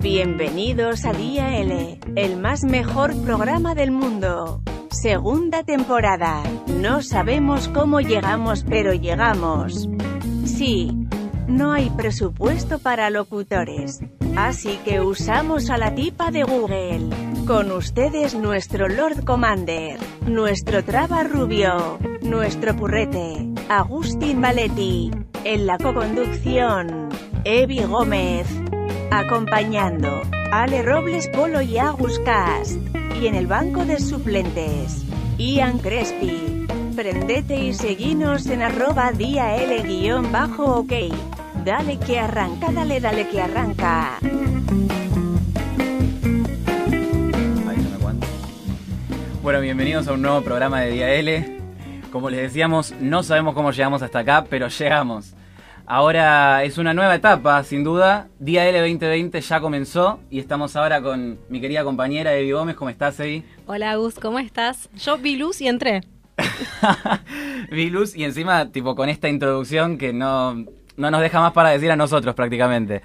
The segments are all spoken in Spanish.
Bienvenidos a Día L, el más mejor programa del mundo. Segunda temporada. No sabemos cómo llegamos, pero llegamos. Sí. No hay presupuesto para locutores. Así que usamos a la tipa de Google. Con ustedes nuestro Lord Commander, nuestro Traba Rubio, nuestro Purrete, Agustín Valetti. En la co-conducción, Evi Gómez. Acompañando, Ale Robles Polo y Agus Cast. Y en el banco de suplentes, Ian Crespi. Prendete y seguinos en arroba día L guion bajo ok. Dale que arranca, dale, dale que arranca. Bueno, bienvenidos a un nuevo programa de Día L. Como les decíamos, no sabemos cómo llegamos hasta acá, pero llegamos. Ahora es una nueva etapa, sin duda. Día L 2020 ya comenzó y estamos ahora con mi querida compañera Evi Gómez. ¿Cómo estás, Evi? Hola, Gus, ¿cómo estás? Yo vi luz y entré. vi luz y encima, tipo, con esta introducción que no, no nos deja más para decir a nosotros prácticamente.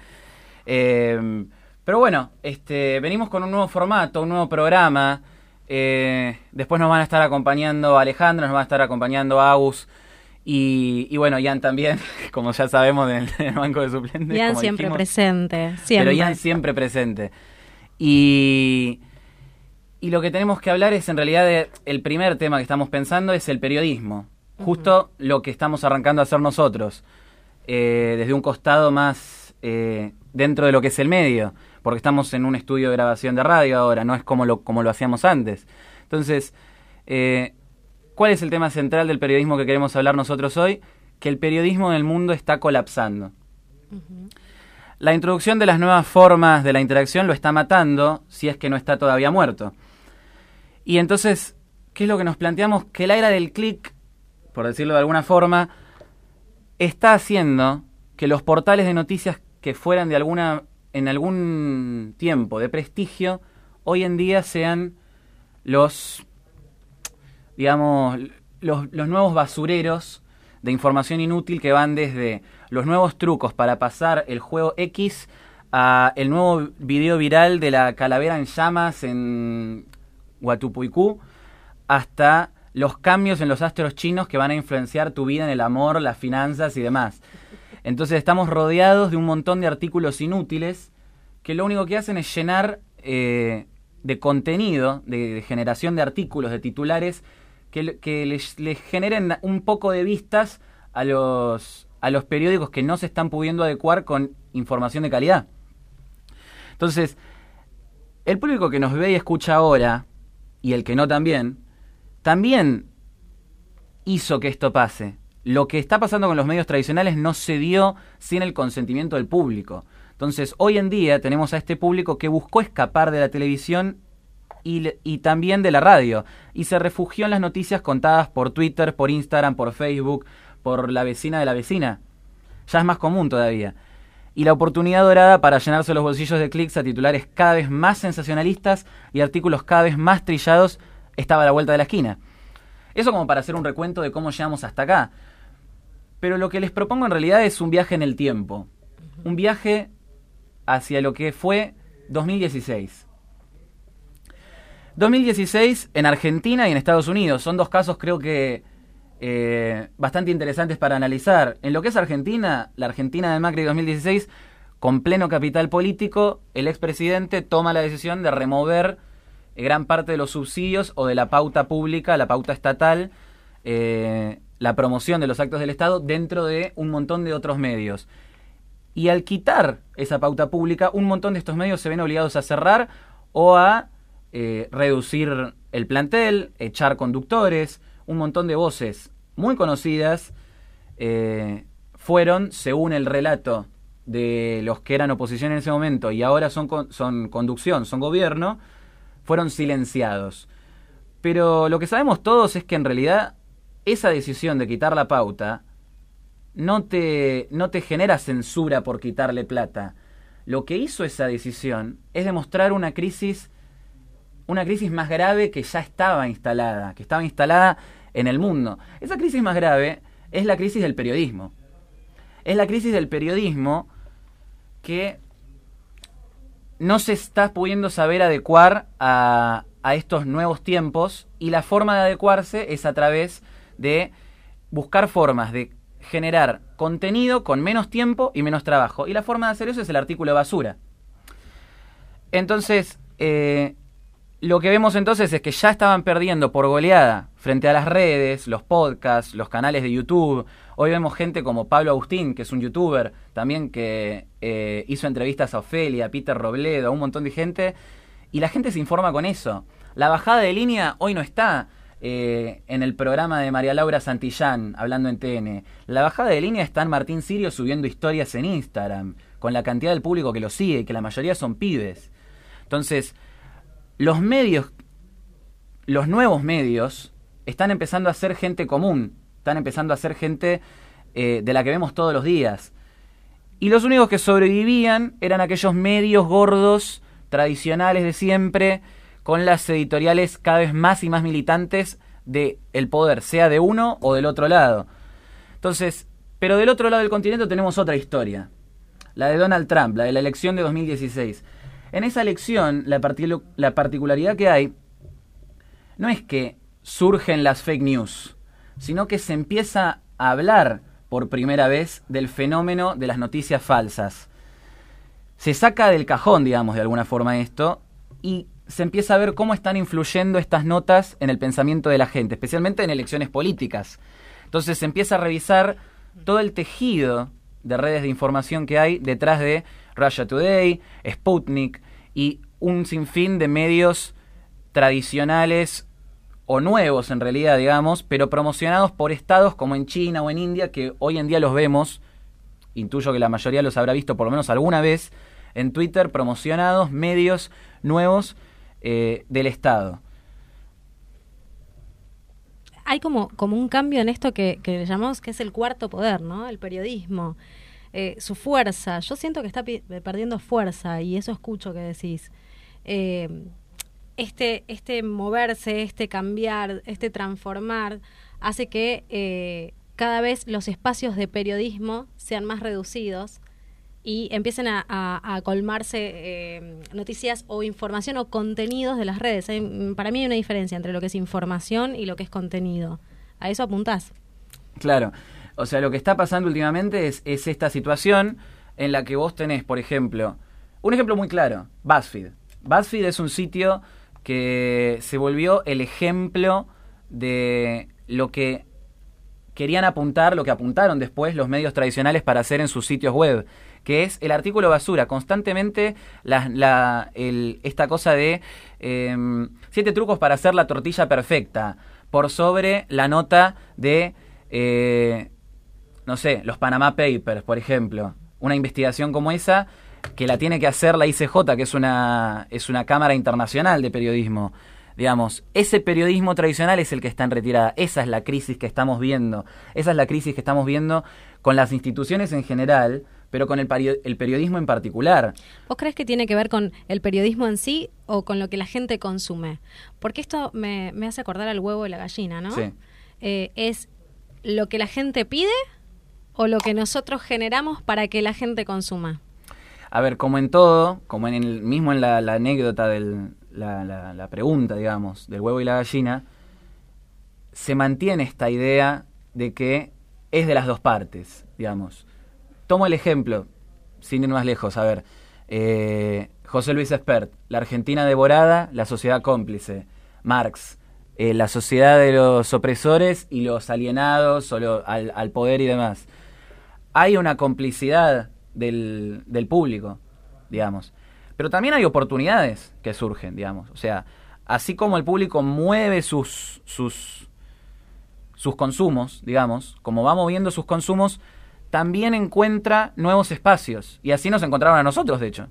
Eh, pero bueno, este, venimos con un nuevo formato, un nuevo programa. Eh, después nos van a estar acompañando Alejandro, nos va a estar acompañando Agus. Y, bueno, Ian también, como ya sabemos del, banco de suplentes. Ian siempre presente, siempre. Pero Ian siempre presente. Y, y lo que tenemos que hablar es en realidad el primer tema que estamos pensando es el periodismo. Justo lo que estamos arrancando a hacer nosotros. Eh, desde un costado más eh, dentro de lo que es el medio. Porque estamos en un estudio de grabación de radio ahora, no es como lo, como lo hacíamos antes. Entonces, eh, ¿Cuál es el tema central del periodismo que queremos hablar nosotros hoy? Que el periodismo en el mundo está colapsando. La introducción de las nuevas formas de la interacción lo está matando, si es que no está todavía muerto. Y entonces, ¿qué es lo que nos planteamos? Que la era del clic, por decirlo de alguna forma, está haciendo que los portales de noticias que fueran de alguna en algún tiempo de prestigio, hoy en día sean los digamos, los, nuevos basureros de información inútil que van desde los nuevos trucos para pasar el juego X a el nuevo video viral de la calavera en llamas en Huatupuicú hasta los cambios en los astros chinos que van a influenciar tu vida en el amor, las finanzas y demás. Entonces estamos rodeados de un montón de artículos inútiles que lo único que hacen es llenar eh, de contenido, de generación de artículos, de titulares que, les, generen un poco de vistas a los, a los periódicos que no se están pudiendo adecuar con información de calidad. Entonces, el público que nos ve y escucha ahora, y el que no también, también hizo que esto pase. Lo que está pasando con los medios tradicionales no se dio sin el consentimiento del público. Entonces, hoy en día tenemos a este público que buscó escapar de la televisión y, también de la radio. Y se refugió en las noticias contadas por Twitter, por Instagram, por Facebook, por la vecina de la vecina. Ya es más común todavía. Y la oportunidad dorada para llenarse los bolsillos de clics a titulares cada vez más sensacionalistas y artículos cada vez más trillados estaba a la vuelta de la esquina. Eso como para hacer un recuento de cómo llegamos hasta acá. Pero lo que les propongo en realidad es un viaje en el tiempo. Un viaje hacia lo que fue 2016. 2016 en Argentina y en Estados Unidos. Son dos casos creo que eh, bastante interesantes para analizar. En lo que es Argentina, la Argentina de Macri 2016, con pleno capital político, el expresidente toma la decisión de remover eh, gran parte de los subsidios o de la pauta pública, la pauta estatal, eh, la promoción de los actos del Estado dentro de un montón de otros medios. Y al quitar esa pauta pública, un montón de estos medios se ven obligados a cerrar o a eh, reducir el plantel, echar conductores, un montón de voces muy conocidas eh, fueron, según el relato de los que eran oposición en ese momento y ahora son, son conducción, son gobierno, fueron silenciados. Pero lo que sabemos todos es que en realidad esa decisión de quitar la pauta no te, no te genera censura por quitarle plata. Lo que hizo esa decisión es demostrar una crisis una crisis más grave que ya estaba instalada, que estaba instalada en el mundo. Esa crisis más grave es la crisis del periodismo. Es la crisis del periodismo que no se está pudiendo saber adecuar a, a estos nuevos tiempos y la forma de adecuarse es a través de buscar formas de generar contenido con menos tiempo y menos trabajo. Y la forma de hacer eso es el artículo basura. Entonces, eh, lo que vemos entonces es que ya estaban perdiendo por goleada frente a las redes, los podcasts, los canales de YouTube. Hoy vemos gente como Pablo Agustín, que es un youtuber, también que eh, hizo entrevistas a Ofelia, a Peter Robledo, a un montón de gente. Y la gente se informa con eso. La bajada de línea hoy no está eh, en el programa de María Laura Santillán, hablando en TN. La bajada de línea está en Martín Sirio subiendo historias en Instagram, con la cantidad del público que lo sigue, que la mayoría son pibes. Entonces, los medios, los nuevos medios, están empezando a ser gente común, están empezando a ser gente eh, de la que vemos todos los días. Y los únicos que sobrevivían eran aquellos medios gordos, tradicionales de siempre, con las editoriales cada vez más y más militantes del el poder, sea de uno o del otro lado. Entonces, pero del otro lado del continente tenemos otra historia, la de Donald Trump, la de la elección de 2016. En esa elección, la, la particularidad que hay no es que surgen las fake news, sino que se empieza a hablar por primera vez del fenómeno de las noticias falsas. Se saca del cajón, digamos, de alguna forma esto, y se empieza a ver cómo están influyendo estas notas en el pensamiento de la gente, especialmente en elecciones políticas. Entonces se empieza a revisar todo el tejido de redes de información que hay detrás de Russia Today, Sputnik y un sinfín de medios tradicionales o nuevos en realidad, digamos, pero promocionados por estados como en China o en India, que hoy en día los vemos, intuyo que la mayoría los habrá visto por lo menos alguna vez, en Twitter promocionados medios nuevos eh, del Estado. Hay como, como un cambio en esto que, llamamos que es el cuarto poder, ¿no? El periodismo. Eh, su fuerza. Yo siento que está perdiendo fuerza y eso escucho que decís. Eh, este, este moverse, este cambiar, este transformar, hace que cada vez los espacios de periodismo sean más reducidos y empiecen a, colmarse eh, noticias o información o contenidos de las redes. para mí hay una diferencia entre lo que es información y lo que es contenido. ¿A eso apuntás? Claro. O sea, lo que está pasando últimamente es, es esta situación en la que vos tenés, por ejemplo, un ejemplo muy claro, BuzzFeed. BuzzFeed es un sitio que se volvió el ejemplo de lo que querían apuntar, lo que apuntaron después los medios tradicionales para hacer en sus sitios web que es el artículo basura. Constantemente esta cosa de em, siete trucos para hacer la tortilla perfecta, por sobre la nota de, eh, no sé, los Panama Papers, por ejemplo. Una investigación como esa que la tiene que hacer la ICJ, que es una, es una cámara internacional de periodismo. Digamos, ese periodismo tradicional es el que está en retirada. Esa es la crisis que estamos viendo. Esa es la crisis que estamos viendo con las instituciones en general, pero con el, periodismo en particular. ¿Vos crees que tiene que ver con el periodismo en sí o con lo que la gente consume? Porque esto me, hace acordar al huevo y la gallina, ¿no? Sí. Eh, ¿Es lo que la gente pide o lo que nosotros generamos para que la gente consuma? A ver, como en todo, como en el mismo en la, anécdota de la, la pregunta, digamos, del huevo y la gallina, se mantiene esta idea de que es de las dos partes, digamos tomo el ejemplo, sin ir más lejos, a ver, eh, José Luis Espert, la Argentina devorada, la sociedad cómplice, Marx, eh, la sociedad de los opresores y los alienados al, poder y demás. Hay una complicidad del, del público, digamos. Pero también hay oportunidades que surgen, digamos. O sea, así como el público mueve sus, sus, sus consumos, digamos, como va moviendo sus consumos, también encuentra nuevos espacios. Y así nos encontraron a nosotros, de hecho.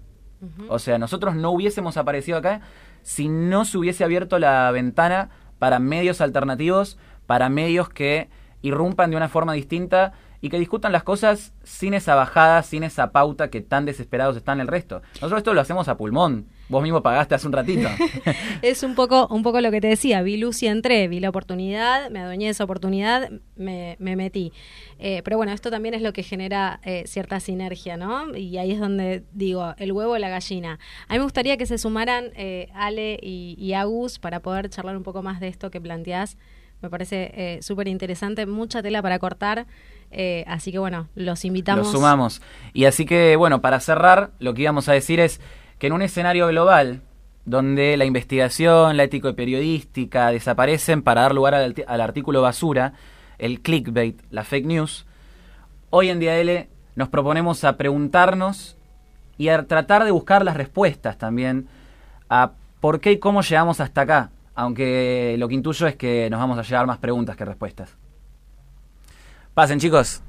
O sea, nosotros no hubiésemos aparecido acá si no se hubiese abierto la ventana para medios alternativos, para medios que irrumpan de una forma distinta y que discutan las cosas sin esa bajada, sin esa pauta que tan desesperados están el resto. Nosotros esto lo hacemos a pulmón. Vos mismo pagaste hace un ratito. es un poco, un poco lo que te decía, vi luz y entré, vi la oportunidad, me adueñé de esa oportunidad, me, metí. Eh, pero bueno, esto también es lo que genera eh, cierta sinergia, ¿no? Y ahí es donde digo, el huevo o la gallina. A mí me gustaría que se sumaran eh, Ale y, y, Agus para poder charlar un poco más de esto que planteás. Me parece súper interesante, mucha tela para cortar. Así que bueno, los invitamos. Los sumamos. Y así que bueno, para cerrar, lo que íbamos a decir es que en un escenario global, donde la investigación, la ética periodística desaparecen para dar lugar al, artículo basura, el clickbait, la fake news, hoy en día L nos proponemos a preguntarnos y a tratar de buscar las respuestas también a por qué y cómo llegamos hasta acá, aunque lo que intuyo es que nos vamos a llevar más preguntas que respuestas. Pasen chicos.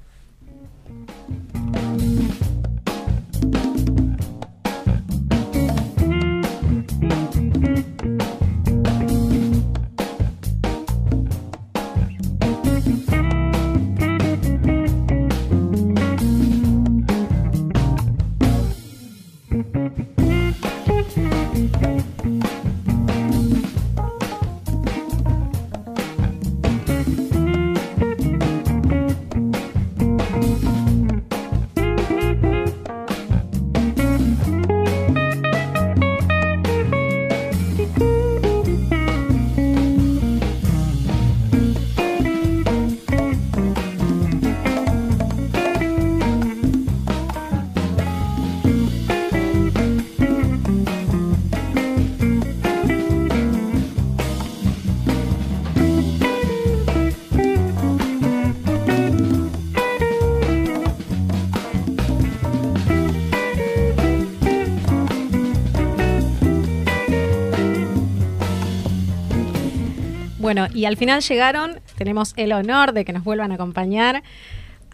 Bueno, y al final llegaron, tenemos el honor de que nos vuelvan a acompañar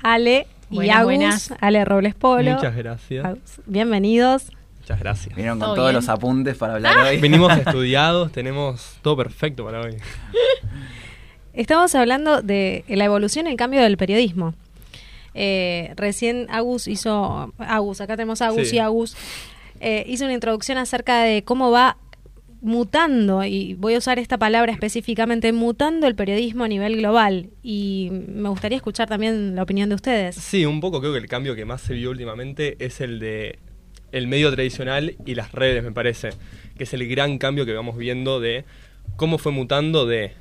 Ale y Agus, Ale Robles Polo. Muchas gracias. bienvenidos. Muchas gracias. Vinieron con todos los apuntes para hablar hoy. Venimos estudiados, tenemos todo perfecto para hoy. Estamos hablando de la evolución y el cambio del periodismo. Eh, recién Agus hizo, Agus, acá tenemos Agus y Agus, eh, hizo una introducción acerca de cómo va mutando, y voy a usar esta palabra específicamente, mutando el periodismo a nivel global. Y me gustaría escuchar también la opinión de ustedes. Sí, un poco creo que el cambio que más se vio últimamente es el de el medio tradicional y las redes, me parece, que es el gran cambio que vamos viendo de cómo fue mutando de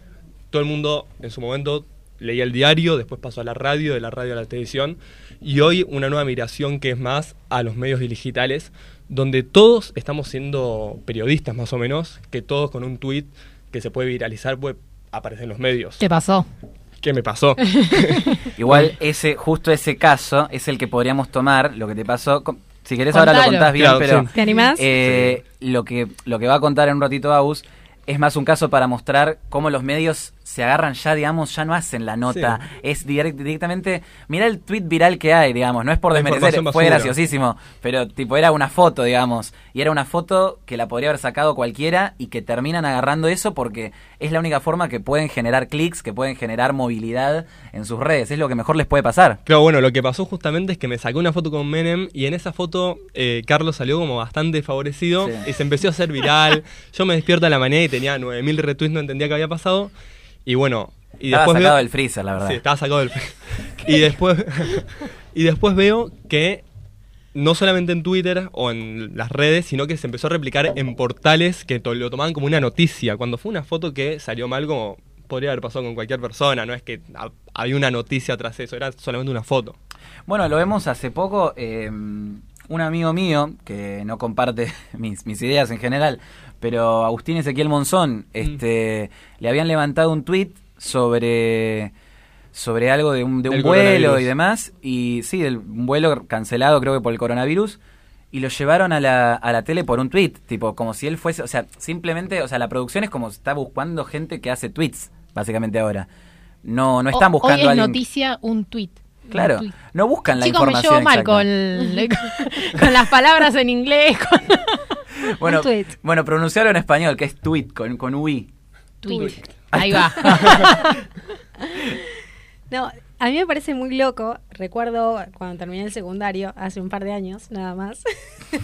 todo el mundo en su momento leía el diario, después pasó a la radio, de la radio a la televisión, y hoy una nueva migración que es más a los medios digitales, donde todos estamos siendo periodistas más o menos, que todos con un tweet que se puede viralizar puede aparecer en los medios. ¿Qué pasó? ¿Qué me pasó? Igual ese, justo ese caso es el que podríamos tomar, lo que te pasó. Si querés ahora lo contás bien, pero ¿Te animás? Eh, lo que lo que va a contar en un ratito Agus es más un caso para mostrar cómo los medios se agarran ya, digamos, ya no hacen la nota. Es directamente. Mira el tweet viral que hay, digamos. No es por desmerecer, fue graciosísimo. Pero, tipo, era una foto, digamos. Y era una foto que la podría haber sacado cualquiera y que terminan agarrando eso porque es la única forma que pueden generar clics, que pueden generar movilidad en sus redes. Es lo que mejor les puede pasar. Claro, bueno, lo que pasó justamente es que me sacó una foto con Menem y en esa foto eh, Carlos salió como bastante favorecido y se empezó a hacer viral. Yo me despierto a la mañana y tenía 9000 retweets, no entendía qué había pasado. Y bueno, y estaba después sacado del freezer, la verdad. Sí, estaba sacado del freezer. y después y después veo que no solamente en Twitter o en las redes, sino que se empezó a replicar en portales que lo tomaban como una noticia. Cuando fue una foto que salió mal como podría haber pasado con cualquier persona, no es que había una noticia tras eso, era solamente una foto. Bueno, lo vemos hace poco, eh, un amigo mío, que no comparte mis, mis ideas en general, pero Agustín Ezequiel Monzón, mm. este, le habían levantado un tweet sobre sobre algo de un, de un vuelo y demás, y sí, un vuelo cancelado creo que por el coronavirus, y lo llevaron a la, a la tele por un tweet, tipo, como si él fuese, o sea, simplemente, o sea, la producción es como está buscando gente que hace tweets, básicamente ahora. No, no están buscando hoy es noticia un tweet. Claro, no buscan la información. Chicos, me llevo mal con, con, las palabras en inglés. Con... Bueno, bueno, pronunciarlo en español, que es tweet, con, con UI. Tweet. Ahí va. No, a mí me parece muy loco. Recuerdo cuando terminé el secundario, hace un par de años, nada más.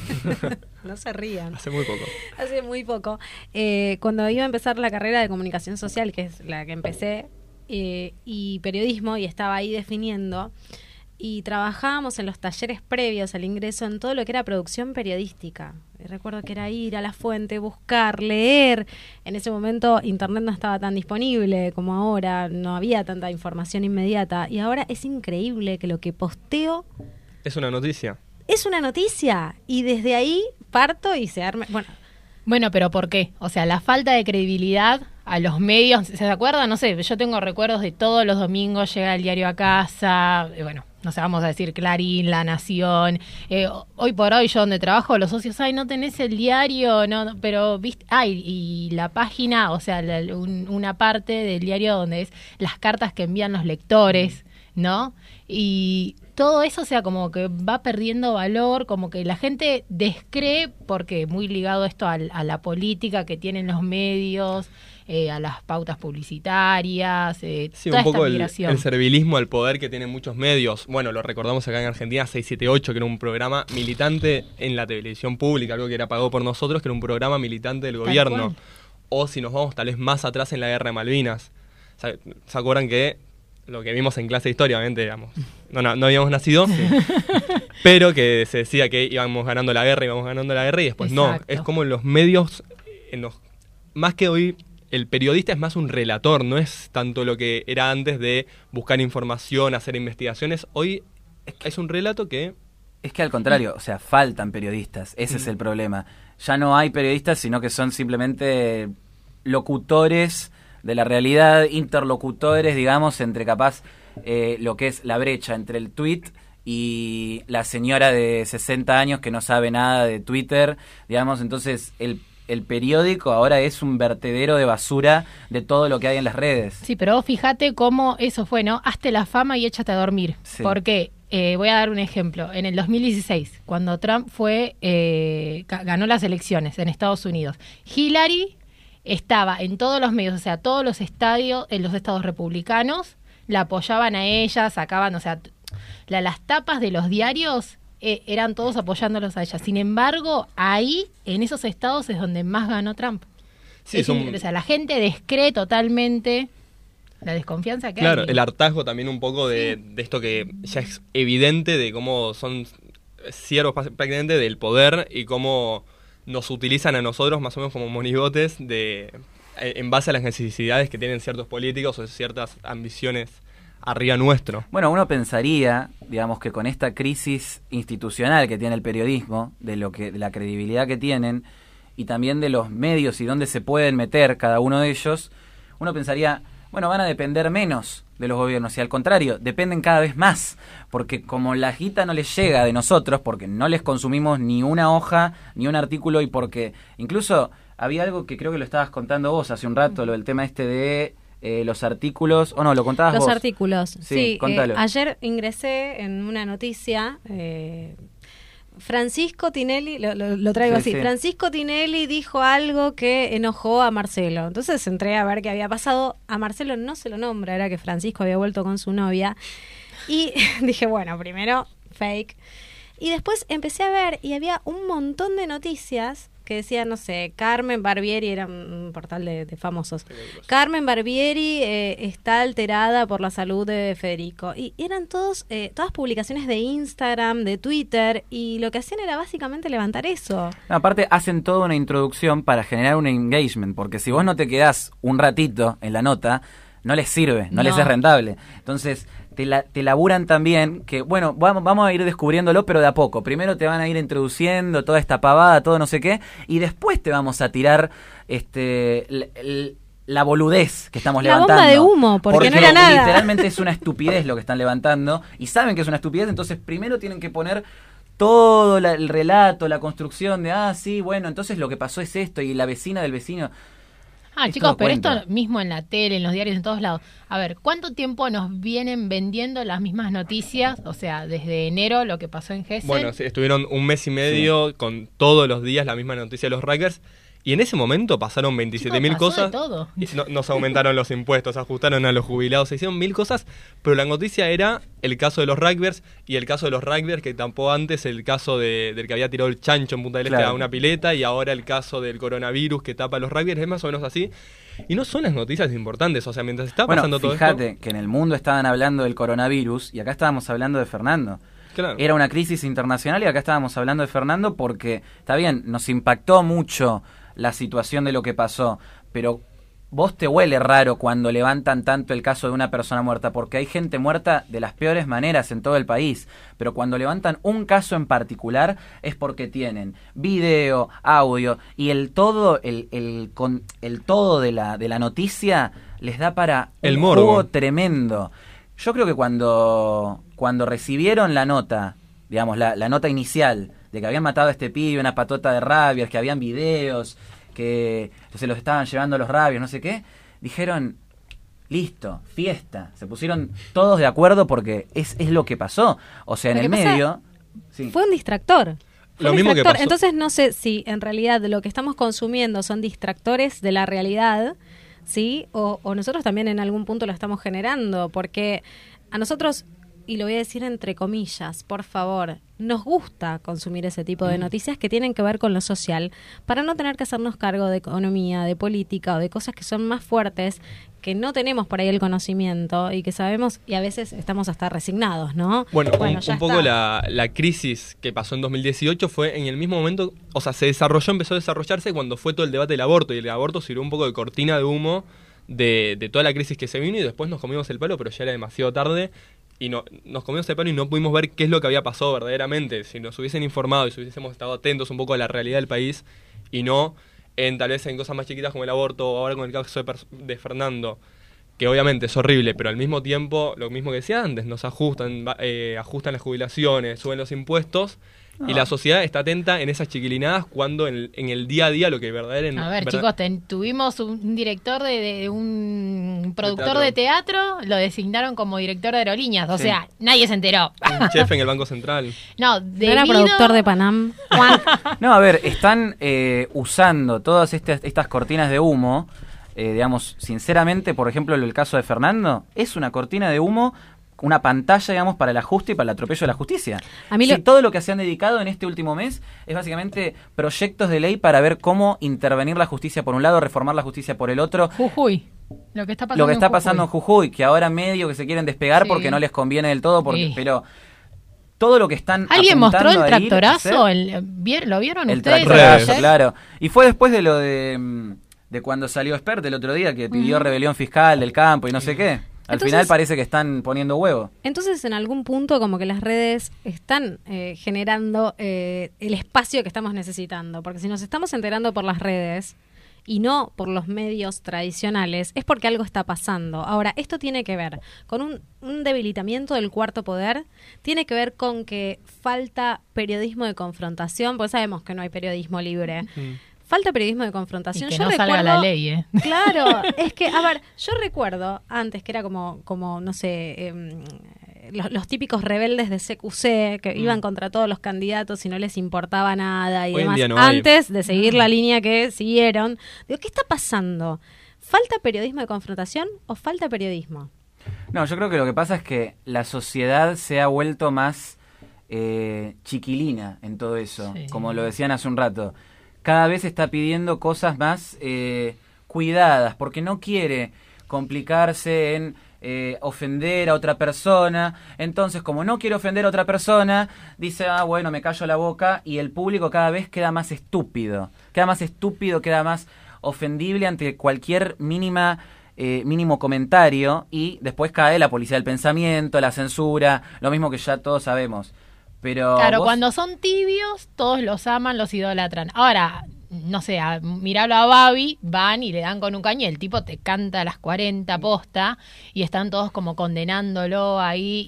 no se rían. Hace muy poco. Hace muy poco. Eh, cuando iba a empezar la carrera de comunicación social, que es la que empecé, eh, y periodismo, y estaba ahí definiendo, y trabajábamos en los talleres previos al ingreso en todo lo que era producción periodística. Recuerdo que era ir a la fuente, buscar, leer. En ese momento internet no estaba tan disponible como ahora, no había tanta información inmediata. Y ahora es increíble que lo que posteo Es una noticia. es una noticia. Y desde ahí parto y se arma. Bueno, Bueno, pero ¿por qué? O sea, la falta de credibilidad a los medios, ¿se acuerdan? No sé, yo tengo recuerdos de todos los domingos llega el diario a casa, eh, bueno, no sé, vamos a decir Clarín, La Nación. Eh, hoy por hoy yo donde trabajo, los socios, ay, no tenés el diario, no, pero viste, ay, y la página, o sea, la- un- una parte del diario donde es las cartas que envían los lectores, ¿no? Y todo eso, o sea, como que va perdiendo valor, como que la gente descree, porque muy ligado esto al- a, la política que tienen los medios, eh, a las pautas publicitarias, eh, Sí, toda un poco esta el, el servilismo al poder que tienen muchos medios. Bueno, lo recordamos acá en Argentina, 678, que era un programa militante en la televisión pública, algo que era pagado por nosotros, que era un programa militante del gobierno. O si nos vamos tal vez más atrás en la guerra de Malvinas. ¿Se, acuerdan que lo que vimos en clase de historia, obviamente, digamos, no, no, no habíamos nacido, pero que se decía que íbamos ganando la guerra, íbamos ganando la guerra y después no. Es como en los medios, en los, más que hoy, el periodista es más un relator, no es tanto lo que era antes de buscar información, hacer investigaciones. Hoy es un relato que Es que al contrario, o sea, faltan periodistas, ese es el problema. Ya no hay periodistas, sino que son simplemente locutores de la realidad, interlocutores, digamos, entre capaz eh, lo que es la brecha entre el tweet y la señora de 60 años que no sabe nada de Twitter, digamos, entonces el, el periódico ahora es un vertedero de basura de todo lo que hay en las redes. Sí, pero vos fíjate cómo eso fue, ¿no? Hazte la fama y échate a dormir. Sí. Porque, eh, voy a dar un ejemplo. En el 2016, cuando Trump fue, eh, ga- ganó las elecciones en Estados Unidos, Hillary estaba en todos los medios, o sea, todos los estadios, en los estados republicanos, la apoyaban a ella, sacaban, o sea, la- las tapas de los diarios eh, eran todos apoyándolos a ella. Sin embargo, ahí, en esos estados, es donde más ganó Trump. Sí, Es son- increíble, o sea, la gente descree totalmente la desconfianza que Claro, hay. el hartazgo también un poco de, de esto que ya es evidente de cómo son siervos prácticamente del poder y cómo nos utilizan a nosotros más o menos como monigotes de en base a las necesidades que tienen ciertos políticos o ciertas ambiciones arriba nuestro. Bueno, uno pensaría, digamos, que con esta crisis institucional que tiene el periodismo, de lo que, de la credibilidad que tienen, y también de los medios y dónde se pueden meter cada uno de ellos, uno pensaría, bueno, van a depender menos de los gobiernos, y al contrario, dependen cada vez más, porque como la guita no les llega de nosotros, porque no les consumimos ni una hoja, ni un artículo, y porque incluso había algo que creo que lo estabas contando vos hace un rato, lo del tema este de eh, los artículos, o no, lo contabas Los vos. artículos. Sí, Sí, eh, ayer ingresé en una noticia. eh, Francisco Tinelli, lo, lo- lo traigo Sí, así. sí. Francisco Tinelli dijo algo que enojó a Marcelo. Entonces entré a ver qué había pasado. A Marcelo no se lo nombra, era que Francisco había vuelto con su novia. Y dije, bueno, primero, fake. Y después empecé a ver y había un montón de noticias que decían, no sé, Carmen Barbieri, era un portal de, de famosos. Carmen Barbieri eh, está alterada por la salud de Federico. Y eran todos, eh, todas publicaciones de Instagram, de Twitter, y lo que hacían era básicamente levantar eso. No, aparte hacen toda una introducción para generar un engagement, porque si vos no te quedás un ratito en la nota, no les sirve, no, les No. es rentable. Entonces, te, la, te laburan también que, bueno, vamos, vamos a ir descubriéndolo, pero de a poco. Primero te van a ir introduciendo toda esta pavada, todo no sé qué, y después te vamos a tirar este l- l- la boludez que estamos La bomba levantando. de humo, porque no era nada. Literalmente es una estupidez lo que están levantando, y saben que es una estupidez, entonces primero tienen que poner todo la- el relato, la construcción de, ah, sí, bueno, entonces lo que pasó es esto, y la vecina del vecino. Ah, Esto chicos, pero cuenta. esto mismo en la tele, en los diarios, en todos lados. A ver, ¿cuánto tiempo nos vienen vendiendo las mismas noticias? O sea, desde enero lo que pasó en Gessel. Bueno, sí, estuvieron un mes y medio con todos los días la misma noticia de los Rackers Y en ese momento pasaron 27 mil Chicos, pasó cosas. de todo. Y no- nos aumentaron los impuestos, ajustaron a los jubilados, se hicieron mil cosas, pero la noticia era el caso de los rugbyers y el caso de los rugbyers que tampó antes el caso de- del que había tirado el chancho en Punta del Este Claro. a una pileta y ahora el caso del coronavirus que tapa a los rugbyers, es más o menos así. Y no son las noticias importantes, o sea, mientras está Bueno, pasando todo fíjate esto... que en el mundo estaban hablando del coronavirus y acá estábamos hablando de Fernando. Claro. Era una crisis internacional y acá estábamos hablando de Fernando porque, está bien, nos impactó mucho la situación de lo que pasó, pero vos te huele raro cuando levantan tanto el caso de una persona muerta, porque hay gente muerta de las peores maneras en todo el país, pero cuando levantan un caso en particular es porque tienen video, audio y el todo, el, el, con, el todo de la, de la noticia les da para El un morbo. jugo tremendo. Yo creo que cuando, cuando recibieron la nota, digamos, la, la nota inicial de que habían matado a este pibe, una patota de rabias, que habían videos, que se los estaban llevando los rabios, no sé qué, dijeron, listo, fiesta. Se pusieron todos de acuerdo porque es, es lo que pasó. O sea, en el medio... sí. Fue un distractor. Fue Lo un mismo que pasó. Entonces no sé si en realidad lo que estamos consumiendo son distractores de la realidad, ¿sí? O, o nosotros también en algún punto lo estamos generando, porque a nosotros, y lo voy a decir entre comillas, por favor, nos gusta consumir ese tipo Mm. de noticias que tienen que ver con lo social, para no tener que hacernos cargo de economía, de política o de cosas que son más fuertes, que no tenemos por ahí el conocimiento y que sabemos, y a veces estamos hasta resignados, ¿no? Bueno, un, poco la, la crisis que pasó en 2018 fue en el mismo momento, o sea, se desarrolló, empezó a desarrollarse cuando fue todo el debate del aborto, y el aborto sirvió un poco de cortina de humo de, de toda la crisis que se vino y después nos comimos el palo, pero ya era demasiado tarde y no, nos comimos el palo y no pudimos ver qué es lo que había pasado verdaderamente. Si nos hubiesen informado y si hubiésemos estado atentos un poco a la realidad del país y no en tal vez en cosas más chiquitas como el aborto o ahora con el caso de, de Fernando, que obviamente es horrible, pero al mismo tiempo, lo mismo que decía antes, nos ajustan, eh, ajustan las jubilaciones, suben los impuestos. Y Ah. la sociedad está atenta en esas chiquilinadas cuando en el, en el día a día lo que verdaderamente... A ver, chicos, ten- tuvimos un director de, de- un productor teatro. de teatro, lo designaron como director de aerolíneas. O Sí. sea, nadie se enteró. Un chef en el Banco Central. no, ¿No era productor de Panam? No, a ver, están eh, usando todas estas, estas cortinas de humo, eh, digamos, sinceramente, por ejemplo, el caso de Fernando, es una cortina de humo, una pantalla, digamos, para el ajuste y para el atropello de la justicia. A mí Si lo- todo lo que se han dedicado en este último mes es básicamente proyectos de ley para ver cómo intervenir la justicia por un lado, reformar la justicia por el otro. Jujuy. Lo que está pasando Lo que está en pasando en Jujuy. Jujuy, que ahora medio que se quieren despegar Sí. porque no les conviene del todo, porque, Sí. pero todo lo que están ¿Alguien mostró el tractorazo? El- ¿vier- ¿Lo vieron el ustedes? tractorazo, claro. Y fue después de lo de, mm, de cuando salió Spert el otro día, que pidió rebelión fiscal del campo y no sé qué. Al Entonces- final parece que están poniendo huevo. Entonces, en algún punto, como que las redes están eh, generando eh, el espacio que estamos necesitando. Porque si nos estamos enterando por las redes y no por los medios tradicionales, es porque algo está pasando. Ahora, esto tiene que ver con un, un debilitamiento del cuarto poder, tiene que ver con que falta periodismo de confrontación, porque sabemos que no hay periodismo libre. Falta periodismo de Y confrontación. que Yo no salga recuerdo- la ley, ¿eh? Claro, es que, a ver, yo recuerdo antes que era como, como no sé, em, los, los típicos rebeldes de CQC que iban contra todos los candidatos y no les importaba nada y Mm. Hoy demás. no antes de seguir la línea que siguieron. Digo, ¿qué está pasando? ¿Falta periodismo de confrontación o falta periodismo? No, yo creo que lo que pasa es que la sociedad se ha vuelto más eh, chiquilina en todo eso, Sí. como lo decían hace un rato. Cada vez está pidiendo cosas más eh, cuidadas, porque no quiere complicarse en eh, ofender a otra persona. Entonces, como no quiere ofender a otra persona, dice, ah, bueno, me callo la boca y el público cada vez queda más estúpido. Queda más estúpido, queda más ofendible ante cualquier mínima eh, mínimo comentario y después cae la policía del pensamiento, la censura, lo mismo que ya todos sabemos. Pero Claro, vos- cuando son tibios, todos los aman, los idolatran. Ahora, no sé, a, miralo a Babi, van y le dan con un caño y el tipo te canta a las 40 posta y están todos como condenándolo ahí.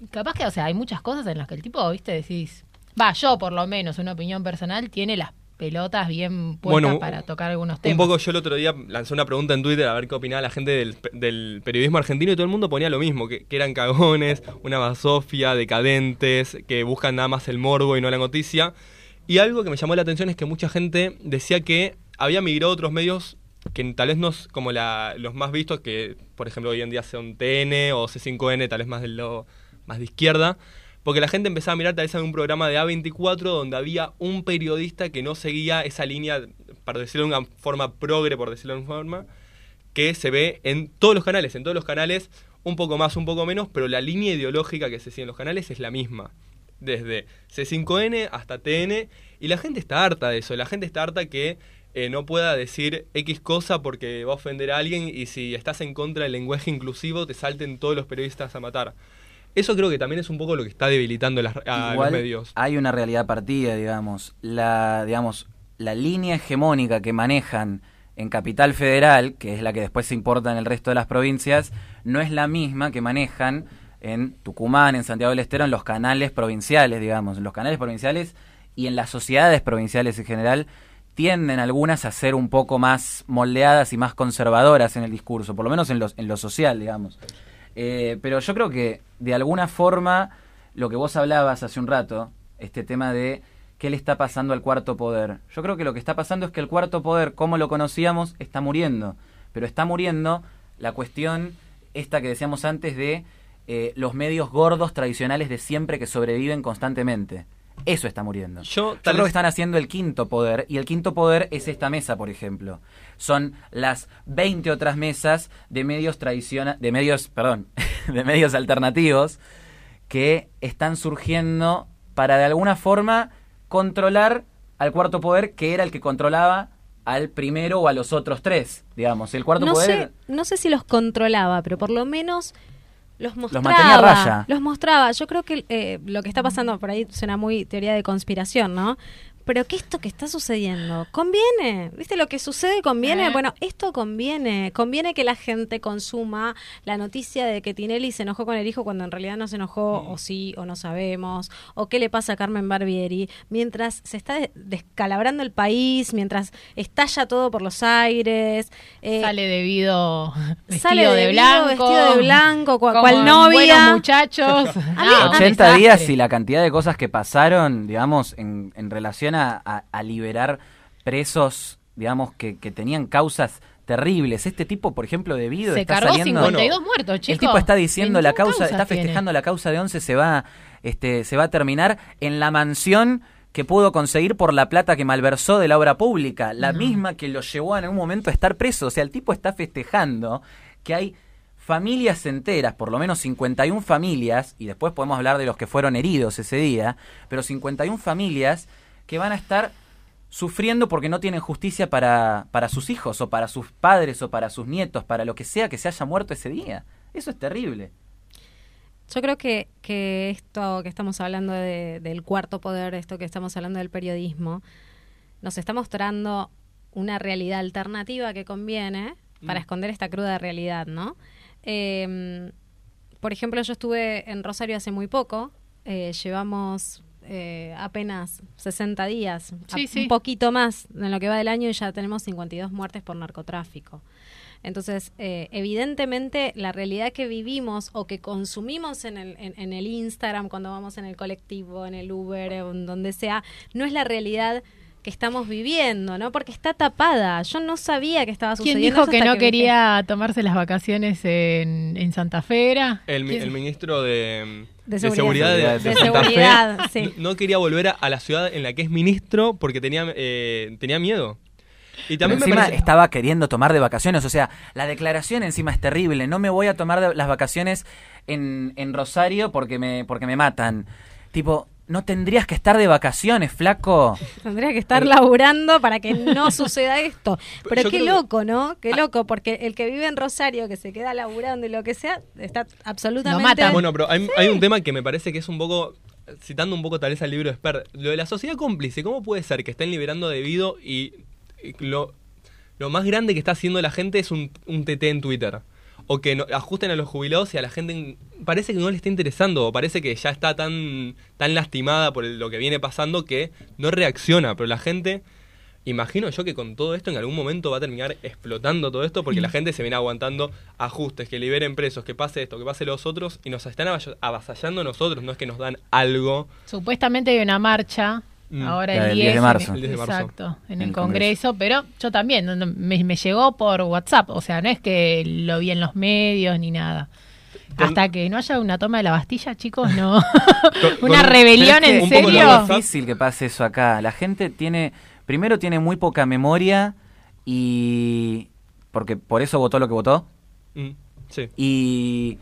Y capaz que, o sea, hay muchas cosas en las que el tipo, viste, decís, va, yo por lo menos, una opinión personal, tiene las pelotas bien puestas Bueno, para tocar algunos Un temas. poco yo el otro día lancé una pregunta en Twitter a ver qué opinaba la gente del, del periodismo argentino y todo el mundo ponía lo mismo, que, que eran cagones, una basofia, decadentes, que buscan nada más el morbo y no la noticia. Y algo que me llamó la atención es que mucha gente decía que había migrado a otros medios que tal vez no es como la, los más vistos, que por ejemplo hoy en día son TN o C5N, tal vez más del lado más de izquierda, porque la gente empezaba a mirar tal vez en un programa de A24 donde había un periodista que no seguía esa línea, para decirlo de una forma progre, por decirlo de una forma, que se ve en todos los canales, en todos los canales, un poco más, un poco menos, pero la línea ideológica que se sigue en los canales es la misma. Desde C5N hasta TN, y la gente está harta de eso, la gente está harta que eh, no pueda decir X cosa porque va a ofender a alguien y si estás en contra del lenguaje inclusivo te salten todos los periodistas a matar. Eso creo que también es un poco lo que está debilitando las, a los medios. Hay una realidad partida, digamos. La, digamos, la línea hegemónica que manejan en Capital Federal, que es la que después se importa en el resto de las provincias, no es la misma que manejan en Tucumán, en Santiago del Estero, en los canales provinciales, digamos. En los canales provinciales y en las sociedades provinciales en general tienden algunas a ser un poco más moldeadas y más conservadoras en el discurso, por lo menos en, los, en lo social, digamos. Eh, pero yo creo que de alguna forma lo que vos hablabas hace un rato, este tema de qué le está pasando al cuarto poder. Yo creo que lo que está pasando es que el cuarto poder, como lo conocíamos, está muriendo. Pero está muriendo la cuestión esta que decíamos antes de eh, los medios gordos tradicionales de siempre que sobreviven constantemente. Eso está muriendo. Yo, tal vez... que están haciendo el quinto poder, y el quinto poder es esta mesa, por ejemplo. Son las 20 otras mesas de medios tradicionales, de medios, perdón, de medios alternativos que están surgiendo para de alguna forma controlar al cuarto poder que era el que controlaba al primero o a los otros tres, digamos. El cuarto no poder... Sé, no sé si los controlaba, pero por lo menos los mostraba. Los mantenía raya. Los mostraba. Yo creo que eh, lo que está pasando por ahí suena muy teoría de conspiración, ¿no? Pero que esto que está sucediendo conviene. ¿Viste lo que sucede conviene? Eh. Bueno, esto conviene. Conviene que la gente consuma la noticia de que Tinelli se enojó con el hijo cuando en realidad no se enojó, o sí, o no sabemos, o qué le pasa a Carmen Barbieri, mientras se está descalabrando el país, mientras estalla todo por los aires. Eh, sale debido vestido sale de, blanco. Vestido de blanco, cual, cual novia. buenos muchachos. Ah, 80 días y la cantidad de cosas que pasaron, digamos, en, en relación a, a, liberar presos, digamos, que, que, tenían causas terribles. Este tipo, por ejemplo, de Vido se está cargó saliendo, 52 muertos, chicos. El tipo está diciendo la causa, está festejando tiene. la causa de 11 se va este se va a terminar en la mansión que pudo conseguir por la plata que malversó de la obra pública, la No. misma que lo llevó en algún momento a estar preso, o sea, el tipo está festejando que hay familias enteras, por lo menos 51 familias, y después podemos hablar de los que fueron heridos ese día, pero 51 familias que van a estar sufriendo porque no tienen justicia para, para sus hijos o para sus padres o para sus nietos, para lo que sea que se haya muerto ese día. Eso es terrible. Yo creo que, que esto que estamos hablando de, del cuarto poder, esto que estamos hablando del periodismo, nos está mostrando una realidad alternativa que conviene para Mm. esconder esta cruda realidad, ¿no? Eh, por ejemplo, yo estuve en Rosario hace muy poco, eh, llevamos eh, apenas 60 días, Sí, a- sí. un poquito más en lo que va del año y ya tenemos 52 muertes por narcotráfico. Entonces, eh, evidentemente, la realidad que vivimos o que consumimos en el, en, en el Instagram, cuando vamos en el colectivo, en el Uber, en donde sea, no es la realidad que estamos viviendo, ¿no? Porque está tapada. Yo no sabía que estaba ¿Quién sucediendo. dijo eso que no quería tomarse las vacaciones en, en Santa Fe? era? El, mi- ¿Quién? el ministro de, De de seguridad. seguridad, de, De de Santa seguridad, Fe sí. no- no quería volver a, a la ciudad en la que es ministro porque tenía, eh, tenía miedo. Y también me encima parece... estaba queriendo tomar de vacaciones, o sea, la declaración encima es terrible. No me voy a tomar de- las vacaciones en, en Rosario porque me, porque me matan. Tipo, no tendrías que estar de vacaciones, flaco. Tendría que estar laburando para que no suceda esto. Pero Yo qué que- loco, ¿no? Qué loco, porque el que vive en Rosario, que se queda laburando y lo que sea, está absolutamente... matan. Bueno, pero hay, hay un tema que me parece que es un poco, citando un poco tal vez al libro de Sper, lo de la sociedad cómplice, ¿cómo puede ser que estén liberando debido y, y lo, lo más grande que está haciendo la gente es un, un TT en Twitter? O que no- ajusten a los jubilados y a la gente en- parece que no le está interesando, o parece que ya está tan, tan lastimada por lo que viene pasando que no reacciona, pero la gente... Imagino yo que con todo esto en algún momento va a terminar explotando todo esto porque la gente se viene aguantando ajustes, que liberen presos, que pase esto, que pase los otros y nos están avasallando a nosotros, no es que nos dan algo. Supuestamente hay una marcha Mm. ahora el del 10, 10 de marzo. en- El 10 de marzo. Exacto, en En el Congreso, pero yo también, me, me llegó por WhatsApp, o sea, no es que lo vi en los medios ni nada. Con- Hasta que no haya una toma de la Bastilla, chicos, no. Con- una con- rebelión, ¿en serio? Es difícil que pase eso acá. La gente tiene, primero tiene muy poca memoria y porque por eso votó lo que votó. Mm, sí. Y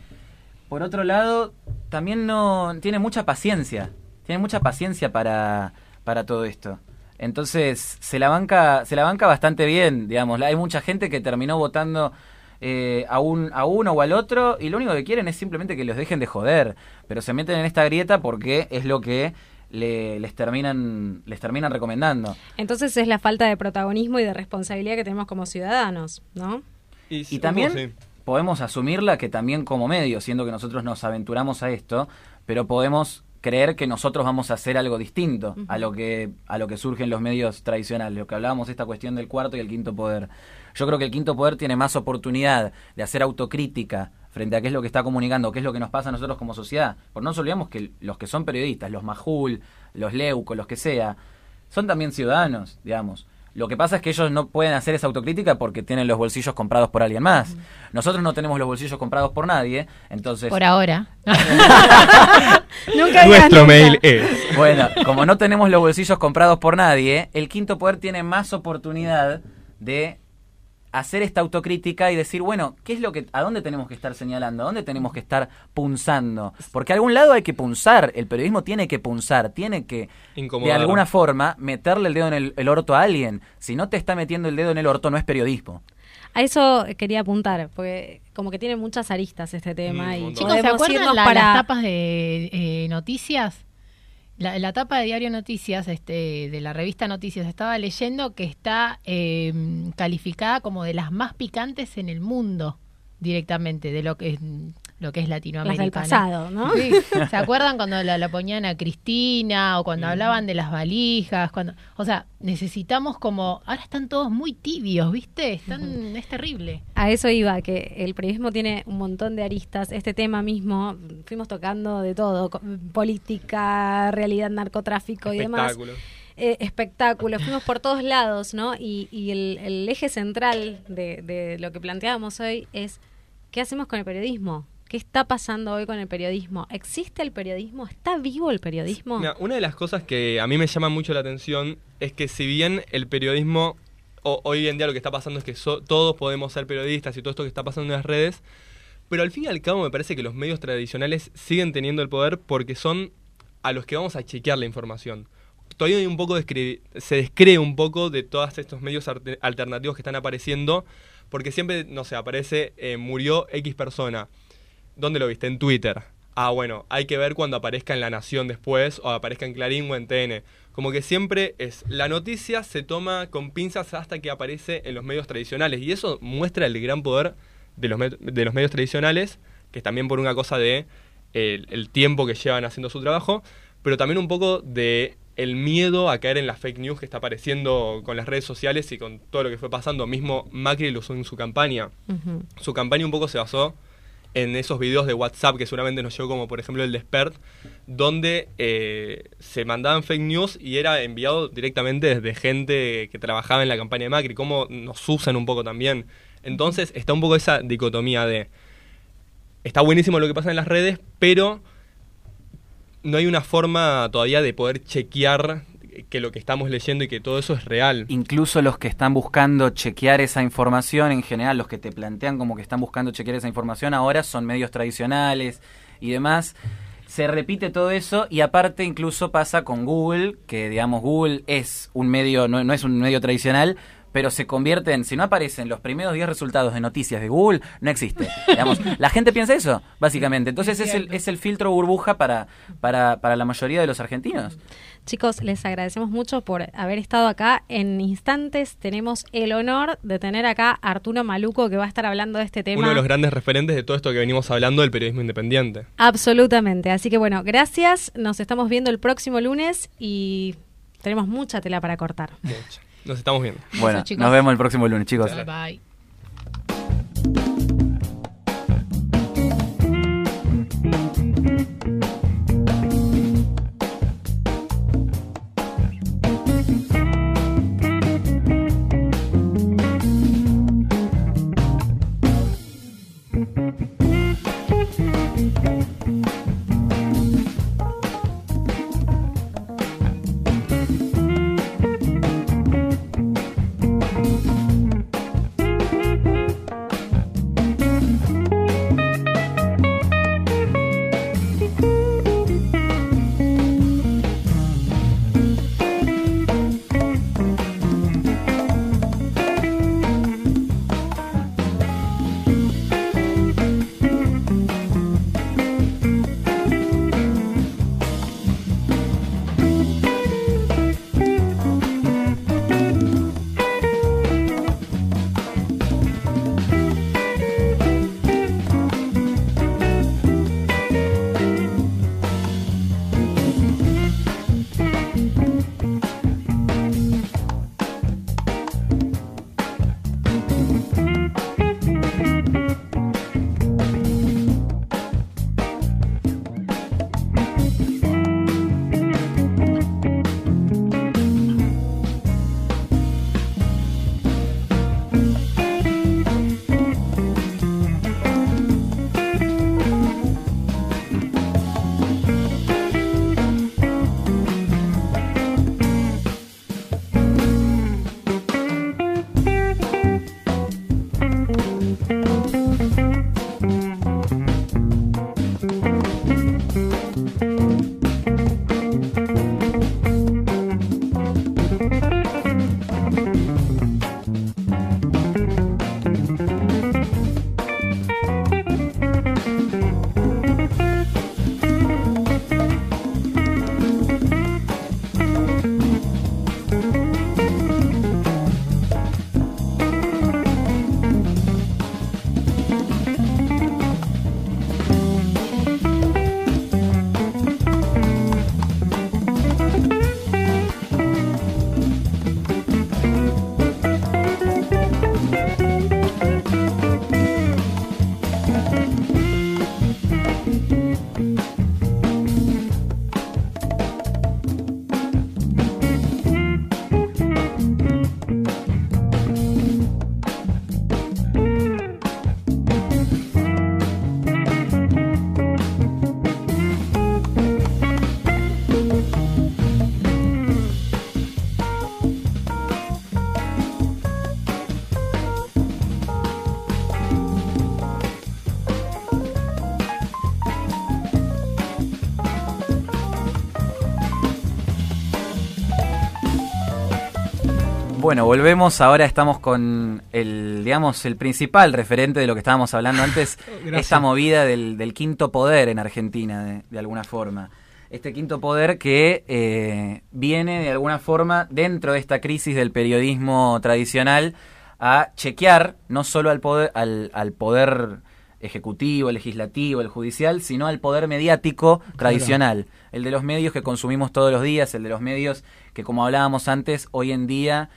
por otro lado, también no tiene mucha paciencia. Tiene mucha paciencia para, para todo esto. Entonces, se la banca, se la banca bastante bien, digamos. Hay mucha gente que terminó votando eh, a, un, a uno o al otro y lo único que quieren es simplemente que los dejen de joder. Pero se meten en esta grieta porque es lo que le- les terminan les terminan recomendando. Entonces es la falta de protagonismo y de responsabilidad que tenemos como ciudadanos, ¿no? Y también sí. podemos asumirla que también como medio, siendo que nosotros nos aventuramos a esto, pero podemos creer que nosotros vamos a hacer algo distinto a lo que a lo que surge en los medios tradicionales, lo que hablábamos esta cuestión del cuarto y el quinto poder. Yo creo que el quinto poder tiene más oportunidad de hacer autocrítica frente a qué es lo que está comunicando, qué es lo que nos pasa a nosotros como sociedad. Porque no nos olvidemos que los que son periodistas, los Majul, los Leuco, los que sea, son también ciudadanos, digamos. Lo que pasa es que ellos no pueden hacer esa autocrítica porque tienen los bolsillos comprados por alguien más. Nosotros no tenemos los bolsillos comprados por nadie, entonces... Por ahora. Nunca Nuestro nunca. mail es. Bueno, como no tenemos los bolsillos comprados por nadie, el quinto poder tiene más oportunidad de hacer esta autocrítica y decir, bueno, ¿qué es lo que a dónde tenemos que estar señalando? ¿A dónde tenemos que estar punzando? Porque a algún lado hay que punzar, el periodismo tiene que punzar, tiene que de alguna forma meterle el dedo en el, el orto a alguien. Si no te está metiendo el dedo en el orto no es periodismo. A eso quería apuntar, porque como que tiene muchas aristas este tema Mm, y. Chicos, ¿se acuerdan irnos la- para las tapas de eh, noticias? La, tapa de Diario Noticias, este, de la revista Noticias, estaba leyendo que está eh, calificada como de las más picantes en el mundo directamente, de lo que lo que es las Latinoamérica. del ¿no? pasado, ¿no? Sí. ¿Se acuerdan cuando la, la ponían a Cristina o cuando hablaban de las valijas? cuando O sea, necesitamos como... Ahora están todos muy tibios, ¿viste? Están, Es terrible. A eso iba, que el periodismo tiene un montón de aristas. Este tema mismo, fuimos tocando de todo, política, realidad, narcotráfico y demás. Espectáculo. eh, espectáculos, fuimos por todos lados, ¿no? Y, y el, el eje central de, de lo que planteábamos hoy es, ¿qué hacemos con el periodismo? ¿Qué está pasando hoy con el periodismo? ¿Existe el periodismo? ¿Está vivo el periodismo? Una de las cosas que a mí me llama mucho la atención es que si bien el periodismo, hoy en día lo que está pasando es que todos podemos ser periodistas y todo esto que está pasando en las redes, pero al fin y al cabo me parece que los medios tradicionales siguen teniendo el poder porque son a los que vamos a chequear la información. Todavía un poco descre- se descree un poco de todos estos medios alternativos que están apareciendo, porque siempre, no sé, aparece, eh, murió X persona. ¿Dónde lo viste? En Twitter. Ah, bueno, hay que ver cuando aparezca en La Nación después, o aparezca en Clarín o en TN. Como que siempre es, la noticia se toma con pinzas hasta que aparece en los medios tradicionales. Y eso muestra el gran poder de los, de los medios tradicionales, que es también por una cosa de el, el tiempo que llevan haciendo su trabajo, pero también un poco de el miedo a caer en la fake news que está apareciendo con las redes sociales y con todo lo que fue pasando. Mismo Macri lo usó en su campaña su campaña un poco se basó en esos videos de WhatsApp que seguramente nos llegó como por ejemplo el de Spert, donde eh, se mandaban fake news y era enviado directamente desde gente que trabajaba en la campaña de Macri, cómo nos usan un poco también. Entonces está un poco esa dicotomía de, está buenísimo lo que pasa en las redes, pero no hay una forma todavía de poder chequear que lo que estamos leyendo y que todo eso es real. Incluso los que están buscando chequear esa información, en general los que te plantean como que están buscando chequear esa información ahora son medios tradicionales y demás. Se repite todo eso y aparte incluso pasa con Google, que digamos Google es un medio, no, no es un medio tradicional, pero se convierte en, si no aparecen los primeros 10 resultados de noticias de Google, no existe. Digamos, la gente piensa eso, básicamente. Entonces es el, es el filtro burbuja para, para, para la mayoría de los argentinos. Chicos, les agradecemos mucho por haber estado acá. En instantes tenemos el honor de tener acá a Arturo Maluco que va a estar hablando de este tema. Uno de los grandes referentes de todo esto que venimos hablando del periodismo independiente. Absolutamente. Así que bueno, gracias. Nos estamos viendo el próximo lunes y tenemos mucha tela para cortar. Mucho. Nos estamos viendo. Bueno, nos vemos el próximo lunes, chicos. Bye bye. Bueno, volvemos. Ahora estamos con el, digamos, el principal referente de lo que estábamos hablando antes, Gracias. esta movida del, del quinto poder en Argentina, de, de alguna forma. Este quinto poder que eh, viene de alguna forma dentro de esta crisis del periodismo tradicional a chequear no solo al poder, al, al poder ejecutivo, el legislativo, el judicial, sino al poder mediático tradicional, el de los medios que consumimos todos los días, el de los medios que como hablábamos antes, hoy en día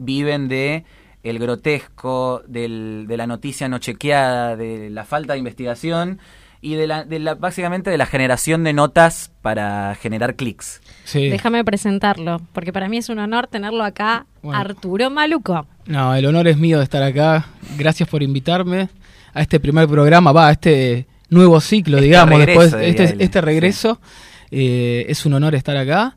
viven de el grotesco, del, de la noticia no chequeada, de la falta de investigación y de la, de la básicamente de la generación de notas para generar clics. Sí. Déjame presentarlo, porque para mí es un honor tenerlo acá, Bueno. Arturo Maluco. No, el honor es mío de estar acá. Gracias por invitarme a este primer programa, va, a este nuevo ciclo, Este digamos, regreso, después diría este, este regreso. Eh, es un honor estar acá.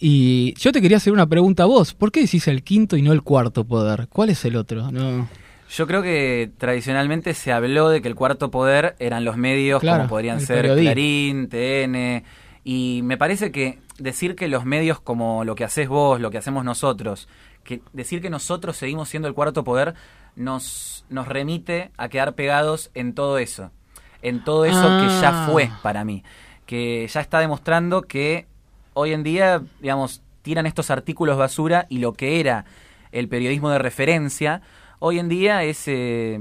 Y yo te quería hacer una pregunta a vos. ¿Por qué decís el quinto y no el cuarto poder? ¿Cuál es el otro? No. Yo creo que tradicionalmente se habló de que el cuarto poder eran los medios Claro, como podrían ser. Clarín, TN, y me parece que decir que los medios como lo que haces vos, lo que hacemos nosotros, que decir que nosotros seguimos siendo el cuarto poder nos, nos remite a quedar pegados en todo eso, en todo eso que ya Ah. fue para mí, que ya está demostrando que hoy en día, digamos, tiran estos artículos basura y lo que era el periodismo de referencia, hoy en día es eh,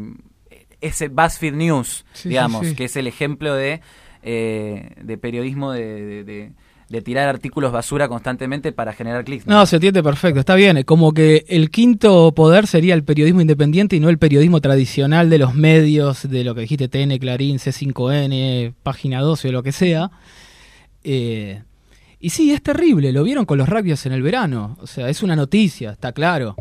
ese BuzzFeed News, Sí, digamos, sí. que es el ejemplo de, eh, de periodismo de, de- de- de tirar artículos basura constantemente para generar clics. No, se entiende perfecto, está bien. Como que el quinto poder sería el periodismo independiente y no el periodismo tradicional de los medios, de lo que dijiste, TN, Clarín, C5N, Página 12 o lo que sea. Eh, y sí, es terrible, lo vieron con los rugbyos en el verano. O sea, es una noticia, está claro.